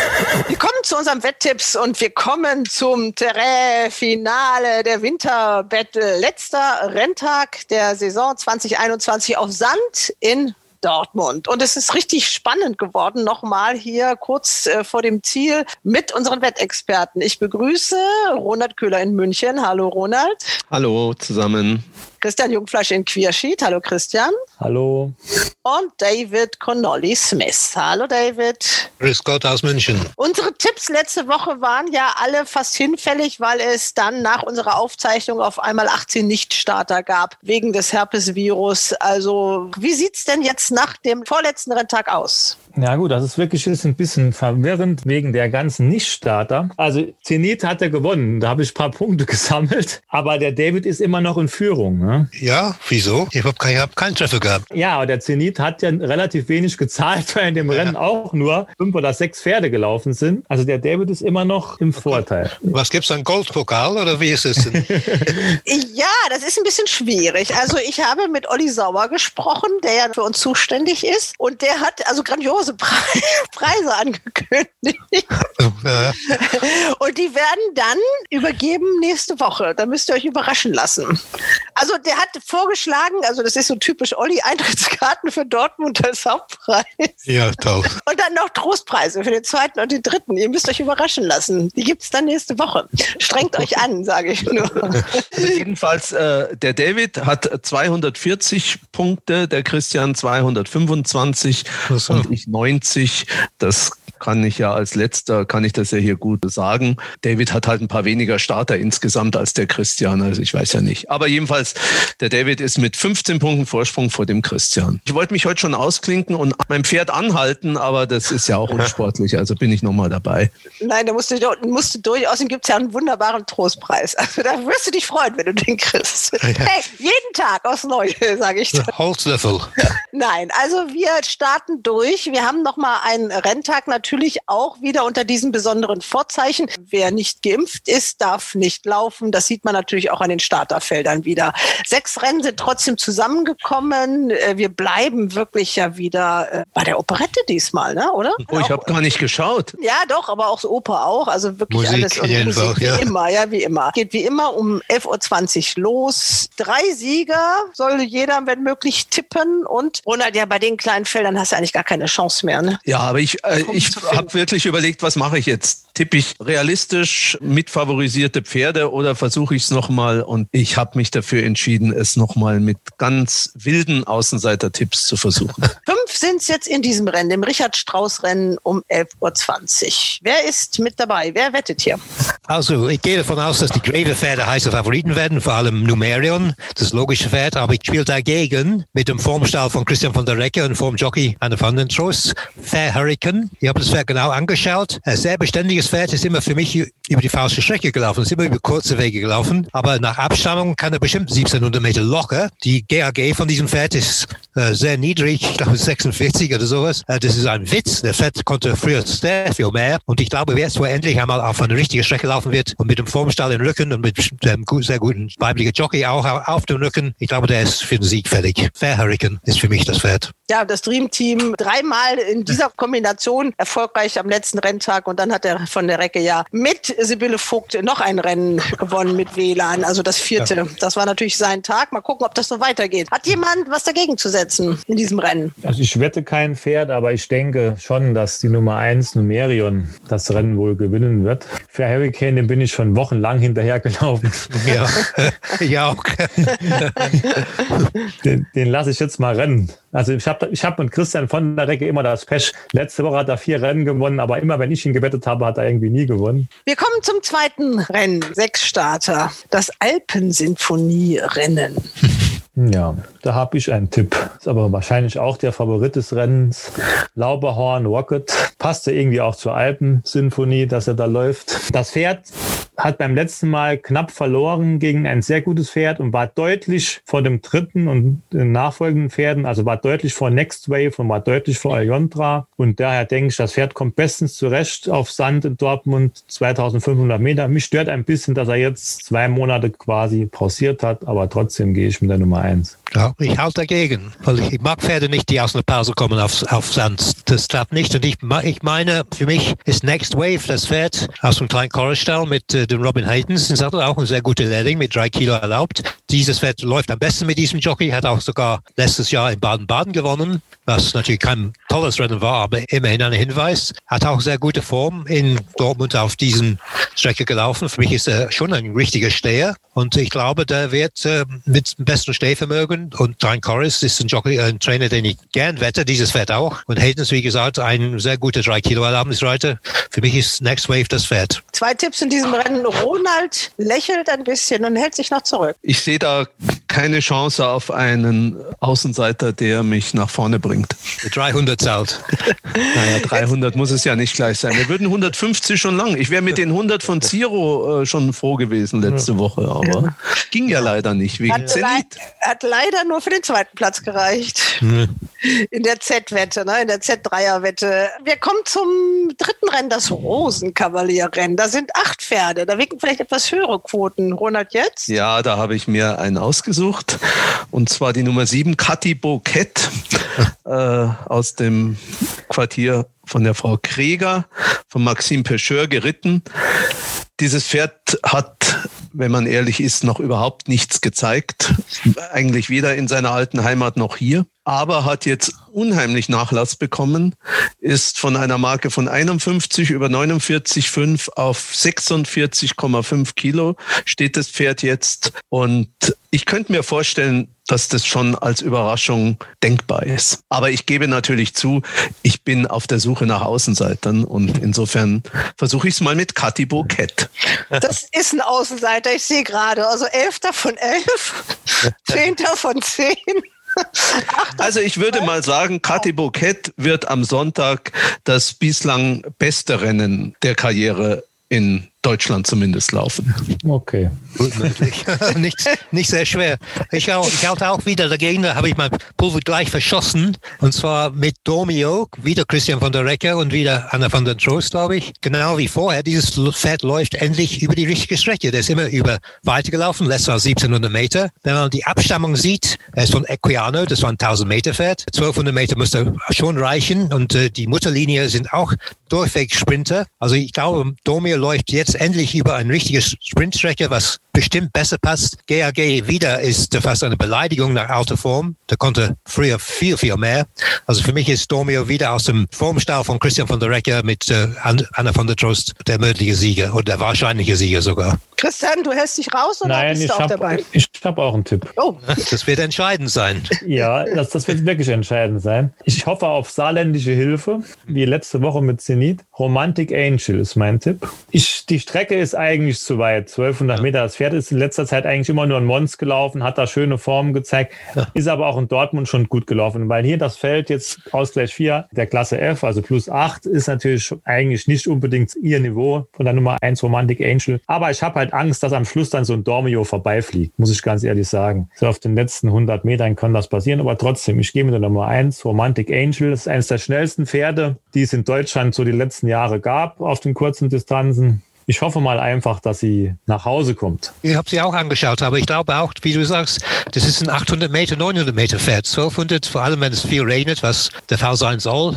Wir kommen zu unseren Wetttipps und wir kommen zum Terrain-Finale der Winterbattle. Letzter Renntag der Saison 2021 auf Sand in Dortmund. Und es ist richtig spannend geworden, nochmal hier kurz äh, vor dem Ziel mit unseren Wettexperten. Ich begrüße Ronald Köhler in München. Hallo Ronald. Hallo zusammen. Christian Jungfleisch in Queersheet. Hallo Christian. Hallo. Und David Connolly Smith. Hallo David. Grüß Gott aus München. Unsere Tipps letzte Woche waren ja alle fast hinfällig, weil es dann nach unserer Aufzeichnung auf einmal 18 Nichtstarter gab wegen des Herpesvirus. Also wie sieht es denn jetzt nach dem vorletzten Renntag aus? Ja gut, das ist wirklich ist ein bisschen verwirrend wegen der ganzen Nichtstarter. Also Zenit hat er gewonnen, da habe ich ein paar Punkte gesammelt, aber der David ist immer noch in Führung. Ne? Ja, wieso? Ich habe keinen hab keinen Treffer gehabt. Ja, aber der Zenit hat ja relativ wenig gezahlt, weil in dem ja. Rennen auch nur fünf oder sechs Pferde gelaufen sind. Also der David ist immer noch im Vorteil. Was gibt's dann Goldpokal oder wie ist es denn? ja, das ist ein bisschen schwierig. Also ich habe mit Olli Sauer gesprochen, der ja für uns zuständig ist und der hat also grandios grandiose Preise angekündigt. Und die werden dann übergeben nächste Woche. Da müsst ihr euch überraschen lassen. Also der hat vorgeschlagen, also das ist so typisch Olli, Eintrittskarten für Dortmund als Hauptpreis. Ja, toll. Und dann noch Trostpreise für den zweiten und den dritten. Ihr müsst euch überraschen lassen. Die gibt es dann nächste Woche. Strengt euch an, sage ich nur. Also jedenfalls, äh, der David hat 240 Punkte, der Christian 225 so. und ich 90. Das kann ich ja als letzter, kann ich das ja hier gut sagen. David hat halt ein paar weniger Starter insgesamt als der Christian, also ich weiß ja nicht. Aber jedenfalls, der David ist mit 15 Punkten Vorsprung vor dem Christian. Ich wollte mich heute schon ausklinken und mein Pferd anhalten, aber das ist ja auch unsportlich, also bin ich nochmal dabei. Nein, da musst du, musst du durch. Außerdem gibt es ja einen wunderbaren Trostpreis. Also da wirst du dich freuen, wenn du den kriegst. Hey, jeden Tag aufs Neue, sage ich. Holzlöffel. Nein, also wir starten durch. Wir haben noch mal einen Renntag natürlich auch wieder unter diesen besonderen Vorzeichen. Wer nicht geimpft ist, darf nicht laufen. Das sieht man natürlich auch an den Starterfeldern wieder. Sechs Rennen sind trotzdem zusammengekommen. Äh, wir bleiben wirklich ja wieder äh, bei der Operette diesmal, ne? oder? Oh, ich habe gar nicht geschaut. Ja, doch, aber auch so Oper auch. Also wirklich Musik alles und Musik wie ja. immer, ja, wie immer. Geht wie immer um 11.20 Uhr los. Drei Sieger soll jeder, wenn möglich, tippen. Und Ronald, ja, bei den kleinen Feldern hast du eigentlich gar keine Chance mehr. Ne? Ja, aber ich, äh, ich. Habe wirklich überlegt, was mache ich jetzt? Tippe ich realistisch mit favorisierte Pferde oder versuche ich es nochmal? Und ich habe mich dafür entschieden, es nochmal mit ganz wilden Außenseiter-Tipps zu versuchen. Fünf sind es jetzt in diesem Rennen, dem Richard-Strauß-Rennen um 11.20 Uhr. Wer ist mit dabei? Wer wettet hier? Also, ich gehe davon aus, dass die Greve-Pferde heiße Favoriten werden, vor allem Numerion, das logische Pferd, aber ich spiele dagegen mit dem Formstall von Christian von der Recke und Formjockey Anne van den Trost, Fair Hurricane. Ich habe das Pferd genau angeschaut. Ein sehr beständiges Pferd ist immer für mich über die falsche Strecke gelaufen, ist immer über kurze Wege gelaufen, aber nach Abstammung kann er bestimmt 1700 Meter locker. Die GAG von diesem Pferd ist äh, sehr niedrig, ich glaube 46 oder sowas. Äh, das ist ein Witz. Der Pferd konnte früher sehr viel mehr und ich glaube, jetzt, wo er endlich einmal auf eine richtige Strecke laufen wird und mit dem Formstall im Rücken und mit dem sehr guten weiblichen Jockey auch au- auf dem Rücken, ich glaube, der ist für den Sieg fertig. Fair Hurricane ist für mich das Pferd. Ja, das Dream Team dreimal in dieser Kombination erfolgreich am letzten Renntag und dann hat er von der Recke ja mit Sibylle Vogt noch ein Rennen gewonnen mit WLAN, also das vierte. Das war natürlich sein Tag. Mal gucken, ob das so weitergeht. Hat jemand was dagegen zu setzen in diesem Rennen? Also ich wette kein Pferd, aber ich denke schon, dass die Nummer 1 Numerion das Rennen wohl gewinnen wird. Für Hurricane, den bin ich schon wochenlang hinterhergelaufen. Ja, ich auch. Den, den lasse ich jetzt mal rennen. Also ich habe ich hab mit Christian von der Recke immer das Pech. Letzte Woche hat er vier Rennen gewonnen, aber immer wenn ich ihn gewettet habe, hat er irgendwie nie gewonnen. Wir kommen zum zweiten Rennen, sechs Starter, das Alpensinfonie-Rennen. Ja, da habe ich einen Tipp. Ist aber wahrscheinlich auch der Favorit des Rennens. Lauberhorn Rocket. Passte irgendwie auch zur Alpensinfonie, dass er da läuft. Das Pferd hat beim letzten Mal knapp verloren gegen ein sehr gutes Pferd und war deutlich vor dem dritten und den nachfolgenden Pferden, also war deutlich vor Next Wave und war deutlich vor Aljontra. Und daher denke ich, das Pferd kommt bestens zurecht auf Sand in Dortmund, 2500 Meter. Mich stört ein bisschen, dass er jetzt zwei Monate quasi pausiert hat, aber trotzdem gehe ich mit der Nummer eins. Ja, ich halte dagegen, weil ich, mag Pferde nicht, die aus einer Pause kommen auf, auf Sand. Das klappt nicht. Und ich, ich meine, für mich ist Next Wave das Pferd aus dem kleinen Chorusstall mit äh, dem Robin Haytens. Das hat auch ein sehr guter Lehrling mit drei Kilo erlaubt. Dieses Pferd läuft am besten mit diesem Jockey, hat auch sogar letztes Jahr in Baden-Baden gewonnen, was natürlich kein tolles Rennen war, aber immerhin ein Hinweis. Hat auch sehr gute Form in Dortmund auf diesen Strecke gelaufen. Für mich ist er schon ein richtiger Steher. Und ich glaube, der wird äh, mit dem besten Stehvermögen und Ryan Corris ist ein Jockey, ein Trainer, den ich gern wette, dieses Pferd auch. Und Hayden ist, wie gesagt, ein sehr guter 3 Kilo Erlaubnisreiter. Für mich ist Next Wave das Pferd. Zwei Tipps in diesem Rennen. Ronald lächelt ein bisschen und hält sich noch zurück. Ich sehe da keine Chance auf einen Außenseiter, der mich nach vorne bringt. Mit 300 zahlt. Naja, 300 muss es ja nicht gleich sein. Wir würden 150 schon lang. Ich wäre mit den 100 von Ziro äh, schon froh gewesen letzte Woche, aber ging ja leider nicht wegen Hat, Zenit. hat leider nur für den zweiten Platz gereicht. In der Z-Wette, ne? in der Z-Dreier-Wette. Wir kommen zum dritten Rennen, das Rosenkavalierrennen. Da sind acht Pferde. Da wirken vielleicht etwas höhere Quoten. Ronald jetzt? Ja, da habe ich mir einen ausgesucht. Und zwar die Nummer 7, Kathi Bouquet äh, aus dem Quartier von der Frau Kreger, von Maxime Pecheur geritten. Dieses Pferd hat, wenn man ehrlich ist, noch überhaupt nichts gezeigt. Eigentlich weder in seiner alten Heimat noch hier. Aber hat jetzt unheimlich Nachlass bekommen, ist von einer Marke von 51 über 49,5 auf 46,5 Kilo steht das Pferd jetzt. Und ich könnte mir vorstellen, dass das schon als Überraschung denkbar ist. Aber ich gebe natürlich zu, ich bin auf der Suche nach Außenseitern und insofern versuche ich es mal mit Kathi Bouquet. Das ist ein Außenseiter, ich sehe gerade. Also Elfter von elf, Zehnter von zehn. Also ich würde mal sagen, Kathi Bouquet wird am Sonntag das bislang beste Rennen der Karriere in Deutschland zumindest laufen. Okay. Gut möglich. nicht, nicht sehr schwer. Ich, auch, ich halte auch wieder dagegen, da habe ich mein Pulver gleich verschossen. Und zwar mit Domio, wieder Christian von der Recker und wieder Anna von der Trost, glaube ich. Genau wie vorher. Dieses Pferd läuft endlich über die richtige Strecke. Der ist immer über weitergelaufen, letztes Mal 1700 Meter. Wenn man die Abstammung sieht, er ist von Equiano, das war ein 1000 Meter Pferd. 1200 Meter müsste schon reichen und äh, die Mutterlinie sind auch durchweg Sprinter. Also ich glaube, Domio läuft jetzt endlich über eine richtige Sprintstrecke, was bestimmt besser passt. GAG wieder ist fast eine Beleidigung nach alter Form. Der konnte früher viel, viel mehr. Also für mich ist Domio wieder aus dem Formstau von Christian von der Recker mit äh, Anna von der Trost der mögliche Sieger oder der wahrscheinliche Sieger sogar. Christian, du hältst dich raus oder Nein, bist ich du auch habe dabei? hab auch einen Tipp. Oh, Das wird entscheidend sein. Ja, das, das wird wirklich entscheidend sein. Ich hoffe auf saarländische Hilfe, wie letzte Woche mit Zenit. Romantic Angel ist mein Tipp. Ich, die Strecke ist eigentlich zu weit, 1200 Meter. Das Pferd ist in letzter Zeit eigentlich immer nur ein Mons gelaufen, hat da schöne Formen gezeigt, ist aber auch in Dortmund schon gut gelaufen, weil hier das Feld jetzt Ausgleich 4 der Klasse F, also plus 8, ist natürlich eigentlich nicht unbedingt ihr Niveau von der Nummer 1 Romantic Angel. Aber ich habe halt Angst, dass am Schluss dann so ein Dormio vorbeifliegt, muss ich ganz ehrlich sagen. So auf den letzten 100 Metern kann das passieren, aber trotzdem, ich gehe mit der Nummer 1 Romantic Angel. Das ist eines der schnellsten Pferde, die es in Deutschland so die letzten Jahre gab auf den kurzen Distanzen. Ich hoffe mal einfach, dass sie nach Hause kommt. Ich habe sie auch angeschaut, aber ich glaube auch, wie du sagst, das ist ein 800 Meter, 900 Meter Pferd. 1200, vor allem wenn es viel regnet, was der Fall sein soll,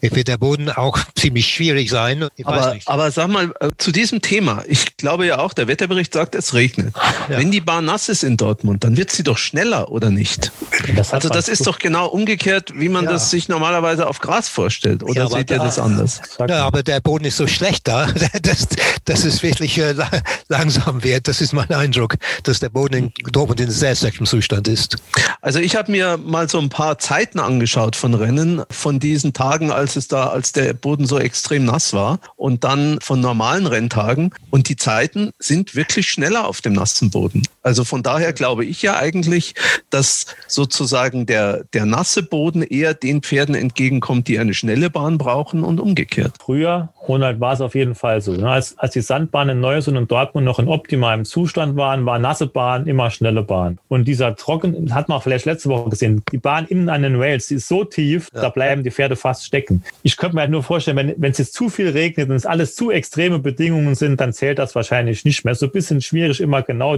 wird der Boden auch ziemlich schwierig sein. Ich weiß Aber, nicht. aber sag mal, äh, zu diesem Thema, ich glaube ja auch, der Wetterbericht sagt, es regnet. Ja. Wenn die Bahn nass ist in Dortmund, dann wird sie doch schneller, oder nicht? Das Also das ist doch genau umgekehrt, wie man Ja. das sich normalerweise auf Gras vorstellt. Oder Ja, seht ihr da- das anders? Ja, aber der Boden ist so schlecht da, dass, dass es wirklich äh, la- langsam wird. Das ist mein Eindruck, dass der Boden in Dortmund in sehr schlechtem Zustand ist. Also ich habe mir mal so ein paar Zeiten angeschaut von Rennen, von diesen Tagen, als es da, als der Boden so extrem nass war und dann von normalen Renntagen. Und die Zeiten sind wirklich schneller auf dem nassen Boden. Also von daher glaube ich ja eigentlich, dass sozusagen der, der nasse Boden eher den Pferden entgegenkommt, die eine schnelle Bahn brauchen und umgekehrt. Früher, Ronald, war es auf jeden Fall so. ne? Als, als die Sandbahnen in Neusen und Dortmund noch in optimalem Zustand waren, war nasse Bahn immer schnelle Bahn. Und dieser Trocken, hat man vielleicht letzte Woche gesehen, die Bahn innen an den Rails, die ist so tief, da bleiben die Pferde fast stecken. Ich könnte mir halt nur vorstellen, wenn, wenn es jetzt zu viel regnet und es alles zu extreme Bedingungen sind, dann zählt das wahrscheinlich nicht mehr. So ein bisschen schwierig, immer genau,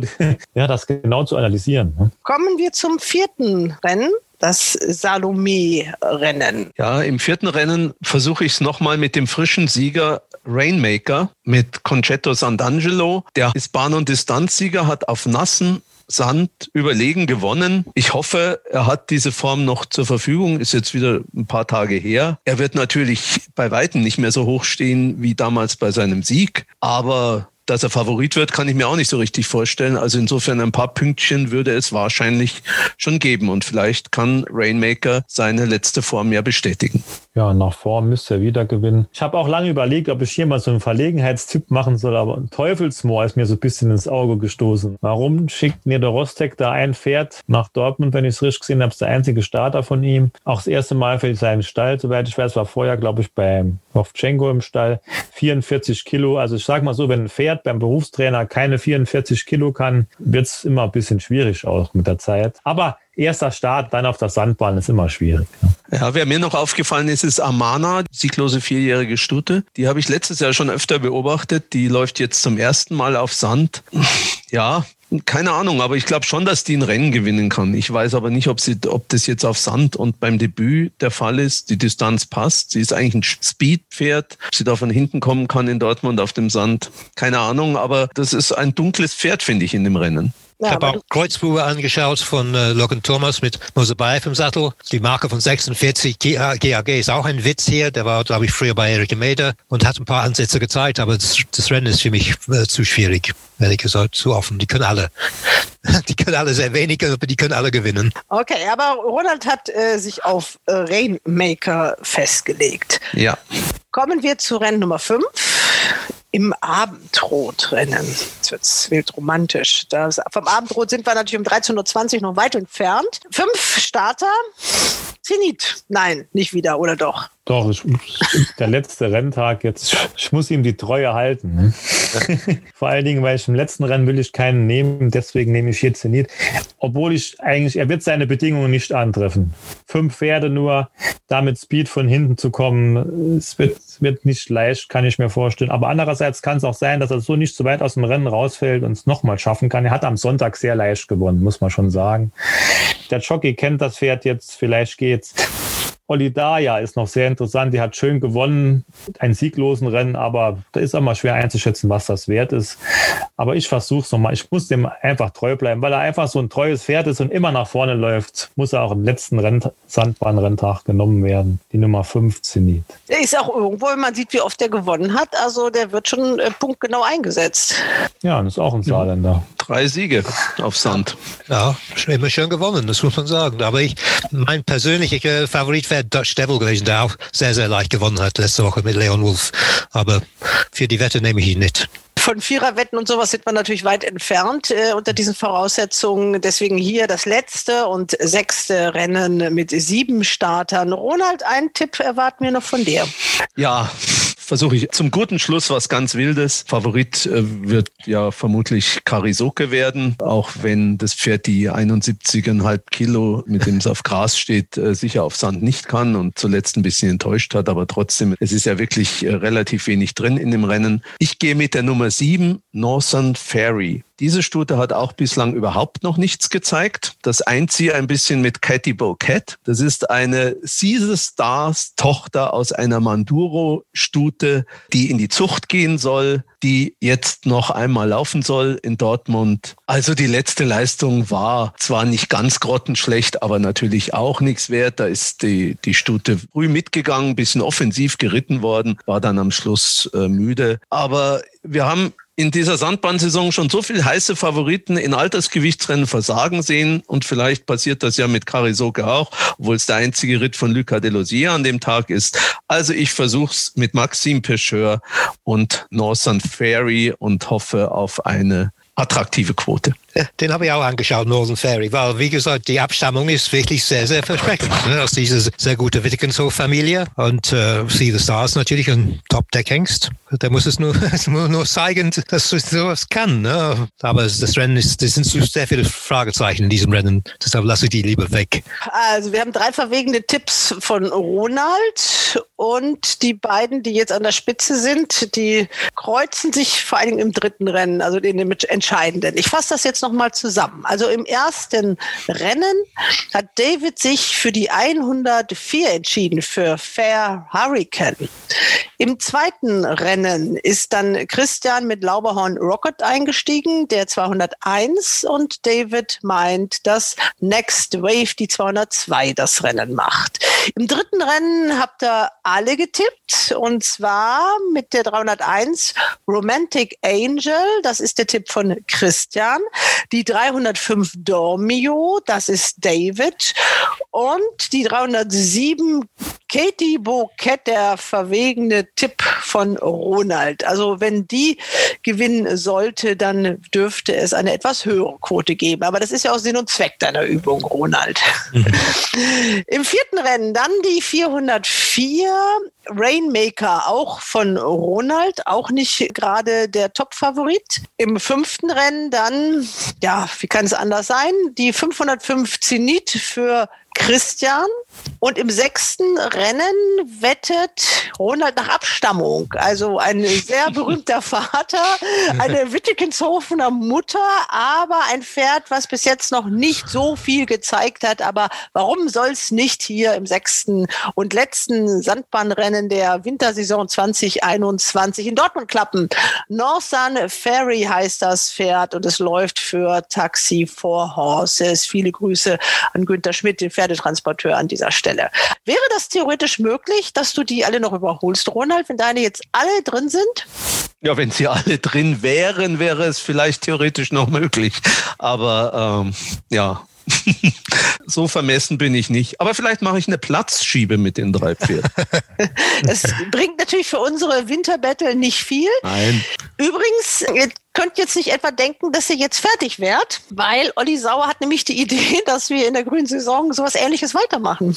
ja, das genau zu analysieren. ne? kommen wir zum vierten Rennen, das Salome-Rennen. Ja, im vierten Rennen versuche ich es nochmal mit dem frischen Sieger Rainmaker, mit Concetto Sant'Angelo. Der ist Bahn- und Distanzsieger, hat auf nassen Sand überlegen gewonnen. Ich hoffe, er hat diese Form noch zur Verfügung, ist jetzt wieder ein paar Tage her. Er wird natürlich bei Weitem nicht mehr so hoch stehen wie damals bei seinem Sieg, aber dass er Favorit wird, kann ich mir auch nicht so richtig vorstellen. Also insofern ein paar Pünktchen würde es wahrscheinlich schon geben und vielleicht kann Rainmaker seine letzte Form ja bestätigen. Ja, nach Form müsste er wieder gewinnen. Ich habe auch lange überlegt, ob ich hier mal so einen Verlegenheitstipp machen soll, aber Teufelsmoor ist mir so ein bisschen ins Auge gestoßen. Warum schickt Nieder Rostek da ein Pferd nach Dortmund, wenn ich es richtig gesehen habe, ist der einzige Starter von ihm. Auch das erste Mal für seinen Stall, soweit ich weiß, war vorher, glaube ich, beim Ovtchenko im Stall. 44 Kilo. Also ich sage mal so, wenn ein Pferd beim Berufstrainer keine 44 Kilo kann, wird es immer ein bisschen schwierig auch mit der Zeit. Aber erster Start, dann auf der Sandbahn ist immer schwierig. Ja, wer mir noch aufgefallen ist, ist Amana, sieglose vierjährige Stute. Die habe ich letztes Jahr schon öfter beobachtet. Die läuft jetzt zum ersten Mal auf Sand. Ja, keine Ahnung, aber ich glaube schon, dass die ein Rennen gewinnen kann. Ich weiß aber nicht, ob, sie, ob das jetzt auf Sand und beim Debüt der Fall ist. Die Distanz passt. Sie ist eigentlich ein Speedpferd. Ob sie da von hinten kommen kann in Dortmund auf dem Sand. Keine Ahnung, aber das ist ein dunkles Pferd, finde ich, in dem Rennen. Ich Ja, habe aber auch Kreuzbuhe angeschaut von äh, Logan Thomas mit Mosebaev im Sattel. Die Marke von 46 G- GAG ist auch ein Witz hier. Der war, glaube ich, früher bei Erik Meder und hat ein paar Ansätze gezeigt, aber das, das Rennen ist für mich äh, zu schwierig. Ehrlich gesagt, zu offen. Die können alle. Die können alle sehr wenig, aber die können alle gewinnen. Okay, aber Ronald hat äh, sich auf äh, Rainmaker festgelegt. Ja. Kommen wir zu Rennen Nummer 5 im Abendrotrennen. Jetzt wird es wild romantisch. Das, vom Abendrot sind wir natürlich um 13.20 Uhr noch weit entfernt. Fünf Starter. Zenit. Nein, nicht wieder, oder doch? Doch, ich, der letzte Renntag jetzt. Ich muss ihm die Treue halten. Ne? Vor allen Dingen, weil ich im letzten Rennen will ich keinen nehmen, deswegen nehme ich hier Zenit. Obwohl ich eigentlich, er wird seine Bedingungen nicht antreffen. Fünf Pferde nur, damit Speed von hinten zu kommen, es wird, wird nicht leicht, kann ich mir vorstellen. Aber andererseits kann es auch sein, dass er so nicht so weit aus dem Rennen rausfällt und es nochmal schaffen kann. Er hat am Sonntag sehr leicht gewonnen, muss man schon sagen. Der Jockey kennt das Pferd jetzt, vielleicht geht's. Olidaya ist noch sehr interessant. Die hat schön gewonnen, einen sieglosen Rennen, aber da ist immer schwer einzuschätzen, was das wert ist. Aber ich versuche es nochmal. Ich muss dem einfach treu bleiben, weil er einfach so ein treues Pferd ist und immer nach vorne läuft. Muss er auch im letzten Renn Sandbahnrenntag genommen werden. Die Nummer 15 Zenit. Der ist auch irgendwo, wenn man sieht, wie oft der gewonnen hat. Also der wird schon äh, punktgenau eingesetzt. Ja, und ist auch ein Saarländer. Drei Siege auf Sand. Ja, immer schön gewonnen, das muss man sagen. Aber ich, mein persönlicher Favorit wäre Dutch Devil gewesen, der auch sehr, sehr leicht gewonnen hat letzte Woche mit Leon Wolf. Aber für die Wette nehme ich ihn nicht von Viererwetten und sowas sind wir natürlich weit entfernt äh, unter diesen Voraussetzungen. Deswegen hier das letzte und sechste Rennen mit sieben Startern. Ronald, einen Tipp erwarten wir noch von dir. Ja, versuche ich zum guten Schluss was ganz Wildes. Favorit äh, wird ja vermutlich Karisoke werden, auch wenn das Pferd die 71,5 Kilo, mit dem es auf Gras steht, äh, sicher auf Sand nicht kann und zuletzt ein bisschen enttäuscht hat. Aber trotzdem, es ist ja wirklich äh, relativ wenig drin in dem Rennen. Ich gehe mit der Nummer 7, Northern Ferry. Diese Stute hat auch bislang überhaupt noch nichts gezeigt. Das einziehe ein bisschen mit Catty Bouquet. Das ist eine Caesar Stars Tochter aus einer Manduro-Stute, die in die Zucht gehen soll, die jetzt noch einmal laufen soll in Dortmund. Also die letzte Leistung war zwar nicht ganz grottenschlecht, aber natürlich auch nichts wert. Da ist die, die Stute früh mitgegangen, bisschen offensiv geritten worden, war dann am Schluss äh, müde. Aber wir haben in dieser Sandbahnsaison schon so viele heiße Favoriten in Altersgewichtsrennen versagen sehen und vielleicht passiert das ja mit Karisoke auch, obwohl es der einzige Ritt von Lucas Delosier an dem Tag ist. Also ich versuche es mit Maxime Pecheur und Northern Ferry und hoffe auf eine attraktive Quote. Den habe ich auch angeschaut, Northern Fairy, weil, wie gesagt, die Abstammung ist wirklich sehr, sehr versprechend. Ne? Aus dieser sehr gute Wittgenshöf-Familie und äh, See the Stars natürlich ein Top-Deck-Hengst. Der muss es nur, nur, zeigen, dass du sowas kann. Ne? Aber das Rennen ist, das sind sehr viele Fragezeichen in diesem Rennen. Deshalb lasse ich die lieber weg. Also, wir haben drei verwegene Tipps von Ronald und die beiden, die jetzt an der Spitze sind, die kreuzen sich vor allem im dritten Rennen, also in dem entscheidenden. Ich fasse das jetzt nochmal zusammen. Also im ersten Rennen hat David sich für die 104 entschieden, für Fair Hurricane. Im zweiten Rennen ist dann Christian mit Lauberhorn Rocket eingestiegen, der 201 und David meint, dass Next Wave die 202 das Rennen macht. Im dritten Rennen habt ihr alle getippt und zwar mit der 301 Romantic Angel, das ist der Tipp von Christian. Die 305 Dormio, das ist David. Und die 307 Katie Bouquet, der verwegene Tipp von Ronald. Also wenn die gewinnen sollte, dann dürfte es eine etwas höhere Quote geben. Aber das ist ja auch Sinn und Zweck deiner Übung, Ronald. Mhm. Im vierten Rennen dann die 404 Rainmaker, auch von Ronald, auch nicht gerade der Top-Favorit. Im fünften Rennen dann, ja, wie kann es anders sein? Die 505 Zenit für Christian. Und im sechsten Rennen wettet Ronald nach Abstammung. Also ein sehr berühmter Vater, eine Wittekenshovener Mutter, aber ein Pferd, was bis jetzt noch nicht so viel gezeigt hat. Aber warum soll es nicht hier im sechsten und letzten Sandbahnrennen der Wintersaison 2021 in Dortmund klappen? Northern Ferry heißt das Pferd und es läuft für Taxi for Horses. Viele Grüße an Günter Schmidt, den Pferdetransporteur an dieser Stelle. Wäre das theoretisch möglich, dass du die alle noch überholst, Ronald, wenn deine jetzt alle drin sind? Ja, wenn sie alle drin wären, wäre es vielleicht theoretisch noch möglich. Aber ähm, ja, so vermessen bin ich nicht. Aber vielleicht mache ich eine Platzschiebe mit den drei Pferden. Es bringt natürlich für unsere Winterbattle nicht viel. Nein. Übrigens, ihr könnt jetzt nicht etwa denken, dass ihr jetzt fertig wärt, weil Olli Sauer hat nämlich die Idee, dass wir in der grünen Saison sowas ähnliches weitermachen.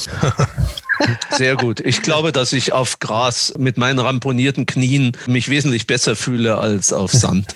Sehr gut. Ich glaube, dass ich auf Gras mit meinen ramponierten Knien mich wesentlich besser fühle als auf Sand.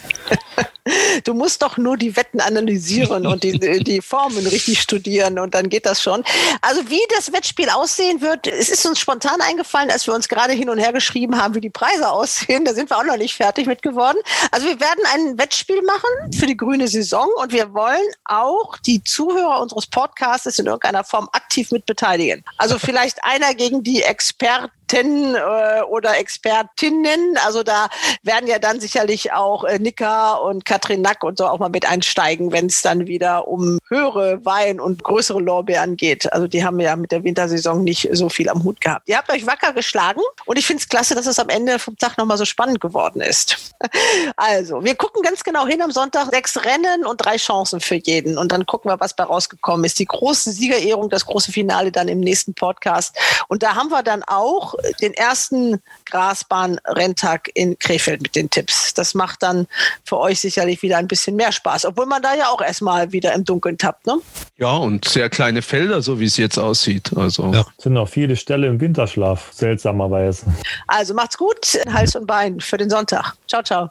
Du musst doch nur die Wetten analysieren und die, die Formen richtig studieren und dann geht das schon. Also wie das Wettspiel aussehen wird, es ist uns spontan eingefallen, als wir uns gerade hin und her geschrieben haben, wie die Preise aussehen. Da sind wir auch noch nicht fertig mit geworden. Also wir werden ein Wettspiel machen für die grüne Saison und wir wollen auch die Zuhörer unseres Podcasts in irgendeiner Form aktiv mit beteiligen. Also vielleicht einer gegen die Experten äh, oder Expertinnen. Also da werden ja dann sicherlich auch äh, Nika und Katrin Nack und so auch mal mit einsteigen, wenn es dann wieder um höhere Wein und größere Lorbeeren geht. Also die haben ja mit der Wintersaison nicht so viel am Hut gehabt. Ihr habt euch wacker geschlagen und ich finde es klasse, dass es am Ende vom Tag nochmal so spannend geworden ist. Also, wir gucken ganz genau hin am Sonntag. Sechs Rennen und drei Chancen für jeden. Und dann gucken wir, was da rausgekommen ist. Die große Siegerehrung, das große Finale dann im nächsten Podcast. Und da haben wir dann auch den ersten Grasbahn-Renntag in Krefeld mit den Tipps. Das macht dann für euch sicherlich wieder ein bisschen mehr Spaß, obwohl man da ja auch erstmal wieder im Dunkeln tappt. Ne? Ja, und sehr kleine Felder, so wie es jetzt aussieht. Also ja. sind noch viele Ställe im Winterschlaf, seltsamerweise. Also macht's gut, Hals und Bein für den Sonntag. Ciao, ciao.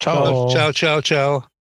Ciao, ciao, ciao, ciao.